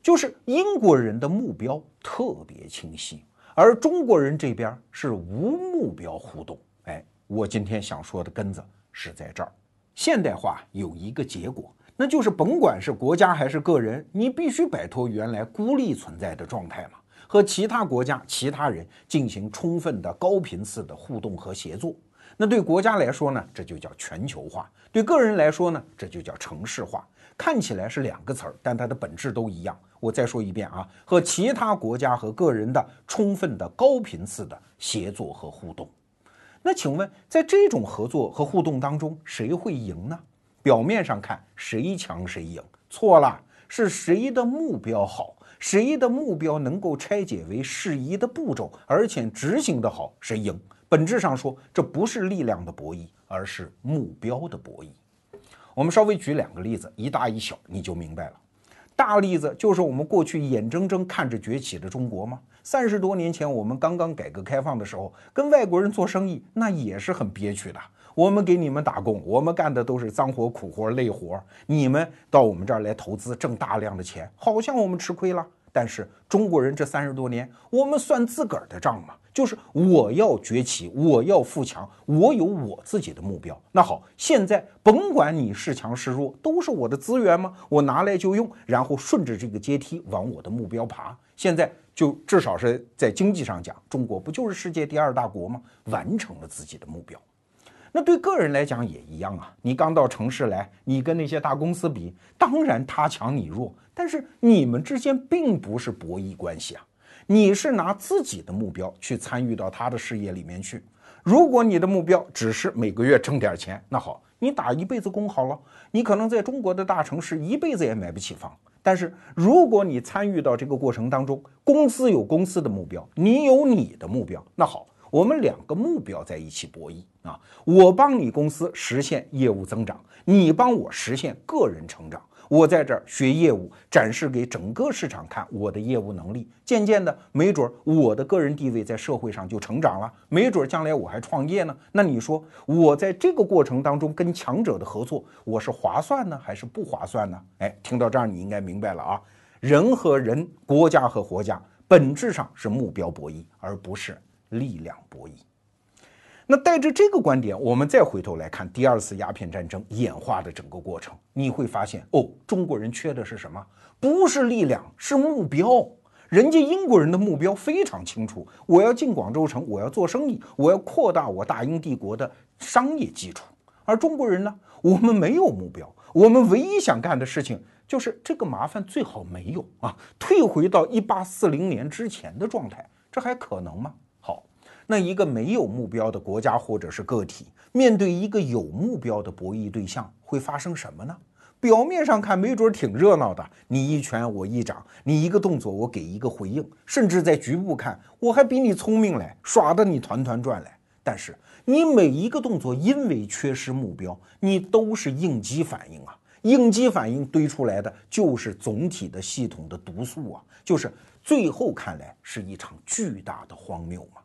就是英国人的目标特别清晰，而中国人这边是无目标互动。哎，我今天想说的根子是在这儿。现代化有一个结果，那就是甭管是国家还是个人，你必须摆脱原来孤立存在的状态嘛，和其他国家、其他人进行充分的高频次的互动和协作。那对国家来说呢，这就叫全球化；对个人来说呢，这就叫城市化。看起来是两个词儿，但它的本质都一样。我再说一遍啊，和其他国家和个人的充分的高频次的协作和互动。那请问，在这种合作和互动当中，谁会赢呢？表面上看，谁强谁赢？错了，是谁的目标好，谁的目标能够拆解为适宜的步骤，而且执行的好，谁赢？本质上说，这不是力量的博弈，而是目标的博弈。我们稍微举两个例子，一大一小，你就明白了。大例子就是我们过去眼睁睁看着崛起的中国吗？三十多年前，我们刚刚改革开放的时候，跟外国人做生意，那也是很憋屈的。我们给你们打工，我们干的都是脏活、苦活、累活，你们到我们这儿来投资，挣大量的钱，好像我们吃亏了。但是中国人这三十多年，我们算自个儿的账嘛，就是我要崛起，我要富强，我有我自己的目标。那好，现在甭管你是强是弱，都是我的资源吗？我拿来就用，然后顺着这个阶梯往我的目标爬。现在就至少是在经济上讲，中国不就是世界第二大国吗？完成了自己的目标。那对个人来讲也一样啊。你刚到城市来，你跟那些大公司比，当然他强你弱。但是你们之间并不是博弈关系啊，你是拿自己的目标去参与到他的事业里面去。如果你的目标只是每个月挣点钱，那好，你打一辈子工好了，你可能在中国的大城市一辈子也买不起房。但是如果你参与到这个过程当中，公司有公司的目标，你有你的目标，那好，我们两个目标在一起博弈啊，我帮你公司实现业务增长，你帮我实现个人成长。我在这儿学业务，展示给整个市场看我的业务能力。渐渐的，没准我的个人地位在社会上就成长了。没准将来我还创业呢。那你说，我在这个过程当中跟强者的合作，我是划算呢，还是不划算呢？哎，听到这儿你应该明白了啊。人和人，国家和国家，本质上是目标博弈，而不是力量博弈。那带着这个观点，我们再回头来看第二次鸦片战争演化的整个过程，你会发现，哦，中国人缺的是什么？不是力量，是目标。人家英国人的目标非常清楚，我要进广州城，我要做生意，我要扩大我大英帝国的商业基础。而中国人呢，我们没有目标，我们唯一想干的事情就是这个麻烦最好没有啊，退回到一八四零年之前的状态，这还可能吗？那一个没有目标的国家或者是个体，面对一个有目标的博弈对象，会发生什么呢？表面上看，没准挺热闹的，你一拳我一掌，你一个动作我给一个回应，甚至在局部看，我还比你聪明嘞，耍得你团团转嘞。但是你每一个动作，因为缺失目标，你都是应激反应啊，应激反应堆出来的就是总体的系统的毒素啊，就是最后看来是一场巨大的荒谬嘛。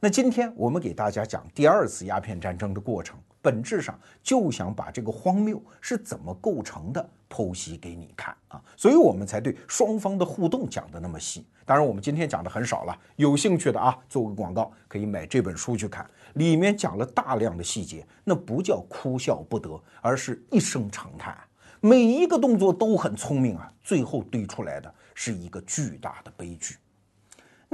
那今天我们给大家讲第二次鸦片战争的过程，本质上就想把这个荒谬是怎么构成的剖析给你看啊，所以我们才对双方的互动讲的那么细。当然，我们今天讲的很少了，有兴趣的啊，做个广告可以买这本书去看，里面讲了大量的细节，那不叫哭笑不得，而是一声长叹。每一个动作都很聪明啊，最后堆出来的是一个巨大的悲剧。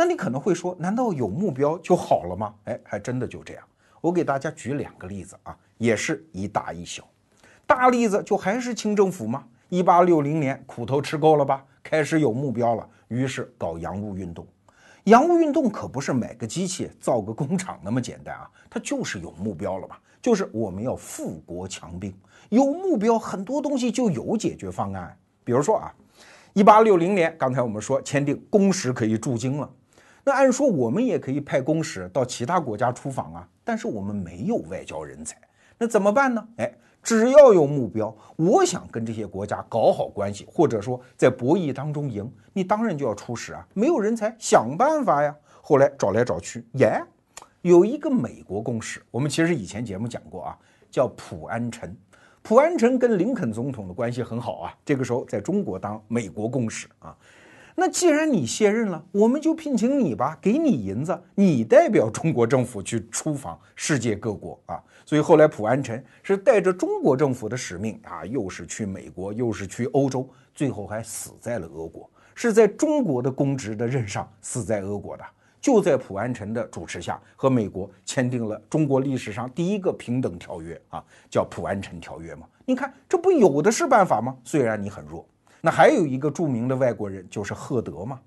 那你可能会说，难道有目标就好了吗？哎，还真的就这样。我给大家举两个例子啊，也是一大一小。大例子就还是清政府吗？一八六零年苦头吃够了吧，开始有目标了，于是搞洋务运动。洋务运动可不是买个机器造个工厂那么简单啊，它就是有目标了嘛，就是我们要富国强兵。有目标，很多东西就有解决方案。比如说啊，一八六零年，刚才我们说签订公使可以驻京了。那按说我们也可以派公使到其他国家出访啊，但是我们没有外交人才，那怎么办呢？哎，只要有目标，我想跟这些国家搞好关系，或者说在博弈当中赢，你当然就要出使啊。没有人才，想办法呀。后来找来找去，耶，有一个美国公使，我们其实以前节目讲过啊，叫普安臣。普安臣跟林肯总统的关系很好啊，这个时候在中国当美国公使啊。那既然你卸任了，我们就聘请你吧，给你银子，你代表中国政府去出访世界各国啊。所以后来普安臣是带着中国政府的使命啊，又是去美国，又是去欧洲，最后还死在了俄国，是在中国的公职的任上死在俄国的。就在普安臣的主持下，和美国签订了中国历史上第一个平等条约啊，叫普安臣条约嘛。你看，这不有的是办法吗？虽然你很弱。那还有一个著名的外国人，就是赫德嘛。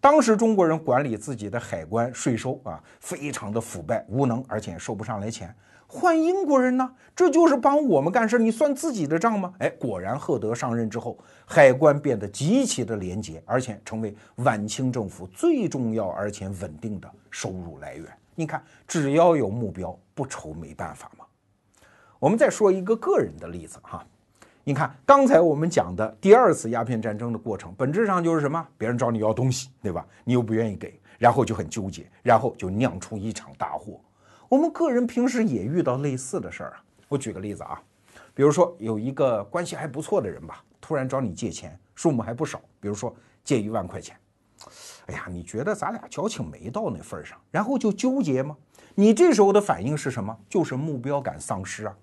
当时中国人管理自己的海关税收啊，非常的腐败无能，而且收不上来钱。换英国人呢，这就是帮我们干事，你算自己的账吗？哎，果然赫德上任之后，海关变得极其的廉洁，而且成为晚清政府最重要而且稳定的收入来源。你看，只要有目标，不愁没办法吗？我们再说一个个人的例子哈。你看，刚才我们讲的第二次鸦片战争的过程，本质上就是什么？别人找你要东西，对吧？你又不愿意给，然后就很纠结，然后就酿出一场大祸。我们个人平时也遇到类似的事儿啊。我举个例子啊，比如说有一个关系还不错的人吧，突然找你借钱，数目还不少，比如说借一万块钱。哎呀，你觉得咱俩交情没到那份儿上，然后就纠结吗？你这时候的反应是什么？就是目标感丧失啊。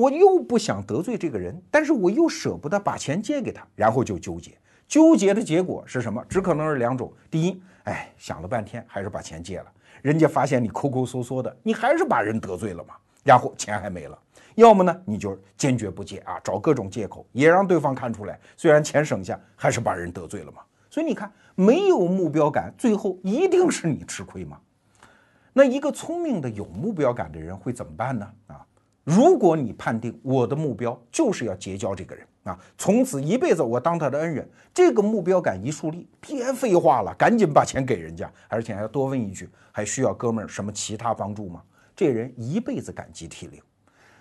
我又不想得罪这个人，但是我又舍不得把钱借给他，然后就纠结。纠结的结果是什么？只可能是两种：第一，哎，想了半天还是把钱借了，人家发现你抠抠搜搜的，你还是把人得罪了嘛，然后钱还没了；要么呢，你就坚决不借啊，找各种借口，也让对方看出来，虽然钱省下，还是把人得罪了嘛。所以你看，没有目标感，最后一定是你吃亏嘛。那一个聪明的有目标感的人会怎么办呢？啊？如果你判定我的目标就是要结交这个人啊，从此一辈子我当他的恩人，这个目标感一树立，别废话了，赶紧把钱给人家，而且还要多问一句，还需要哥们儿什么其他帮助吗？这人一辈子感激涕零。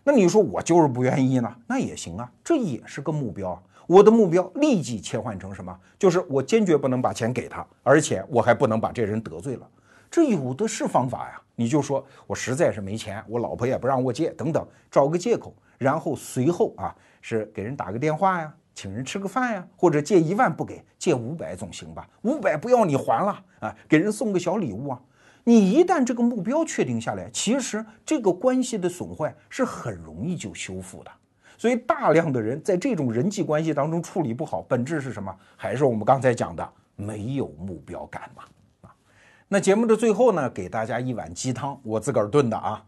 那你说我就是不愿意呢？那也行啊，这也是个目标啊。我的目标立即切换成什么？就是我坚决不能把钱给他，而且我还不能把这人得罪了。这有的是方法呀。你就说我实在是没钱，我老婆也不让我借，等等，找个借口，然后随后啊是给人打个电话呀，请人吃个饭呀，或者借一万不给，借五百总行吧？五百不要你还了啊，给人送个小礼物啊。你一旦这个目标确定下来，其实这个关系的损坏是很容易就修复的。所以大量的人在这种人际关系当中处理不好，本质是什么？还是我们刚才讲的没有目标感嘛。那节目的最后呢，给大家一碗鸡汤，我自个儿炖的啊。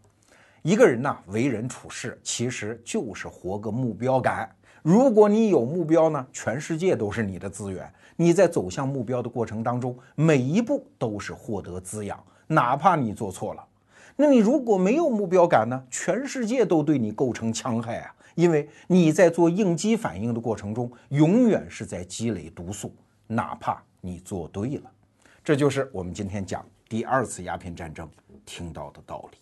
一个人呢，为人处事其实就是活个目标感。如果你有目标呢，全世界都是你的资源。你在走向目标的过程当中，每一步都是获得滋养，哪怕你做错了。那你如果没有目标感呢，全世界都对你构成戕害啊，因为你在做应激反应的过程中，永远是在积累毒素，哪怕你做对了。这就是我们今天讲第二次鸦片战争听到的道理。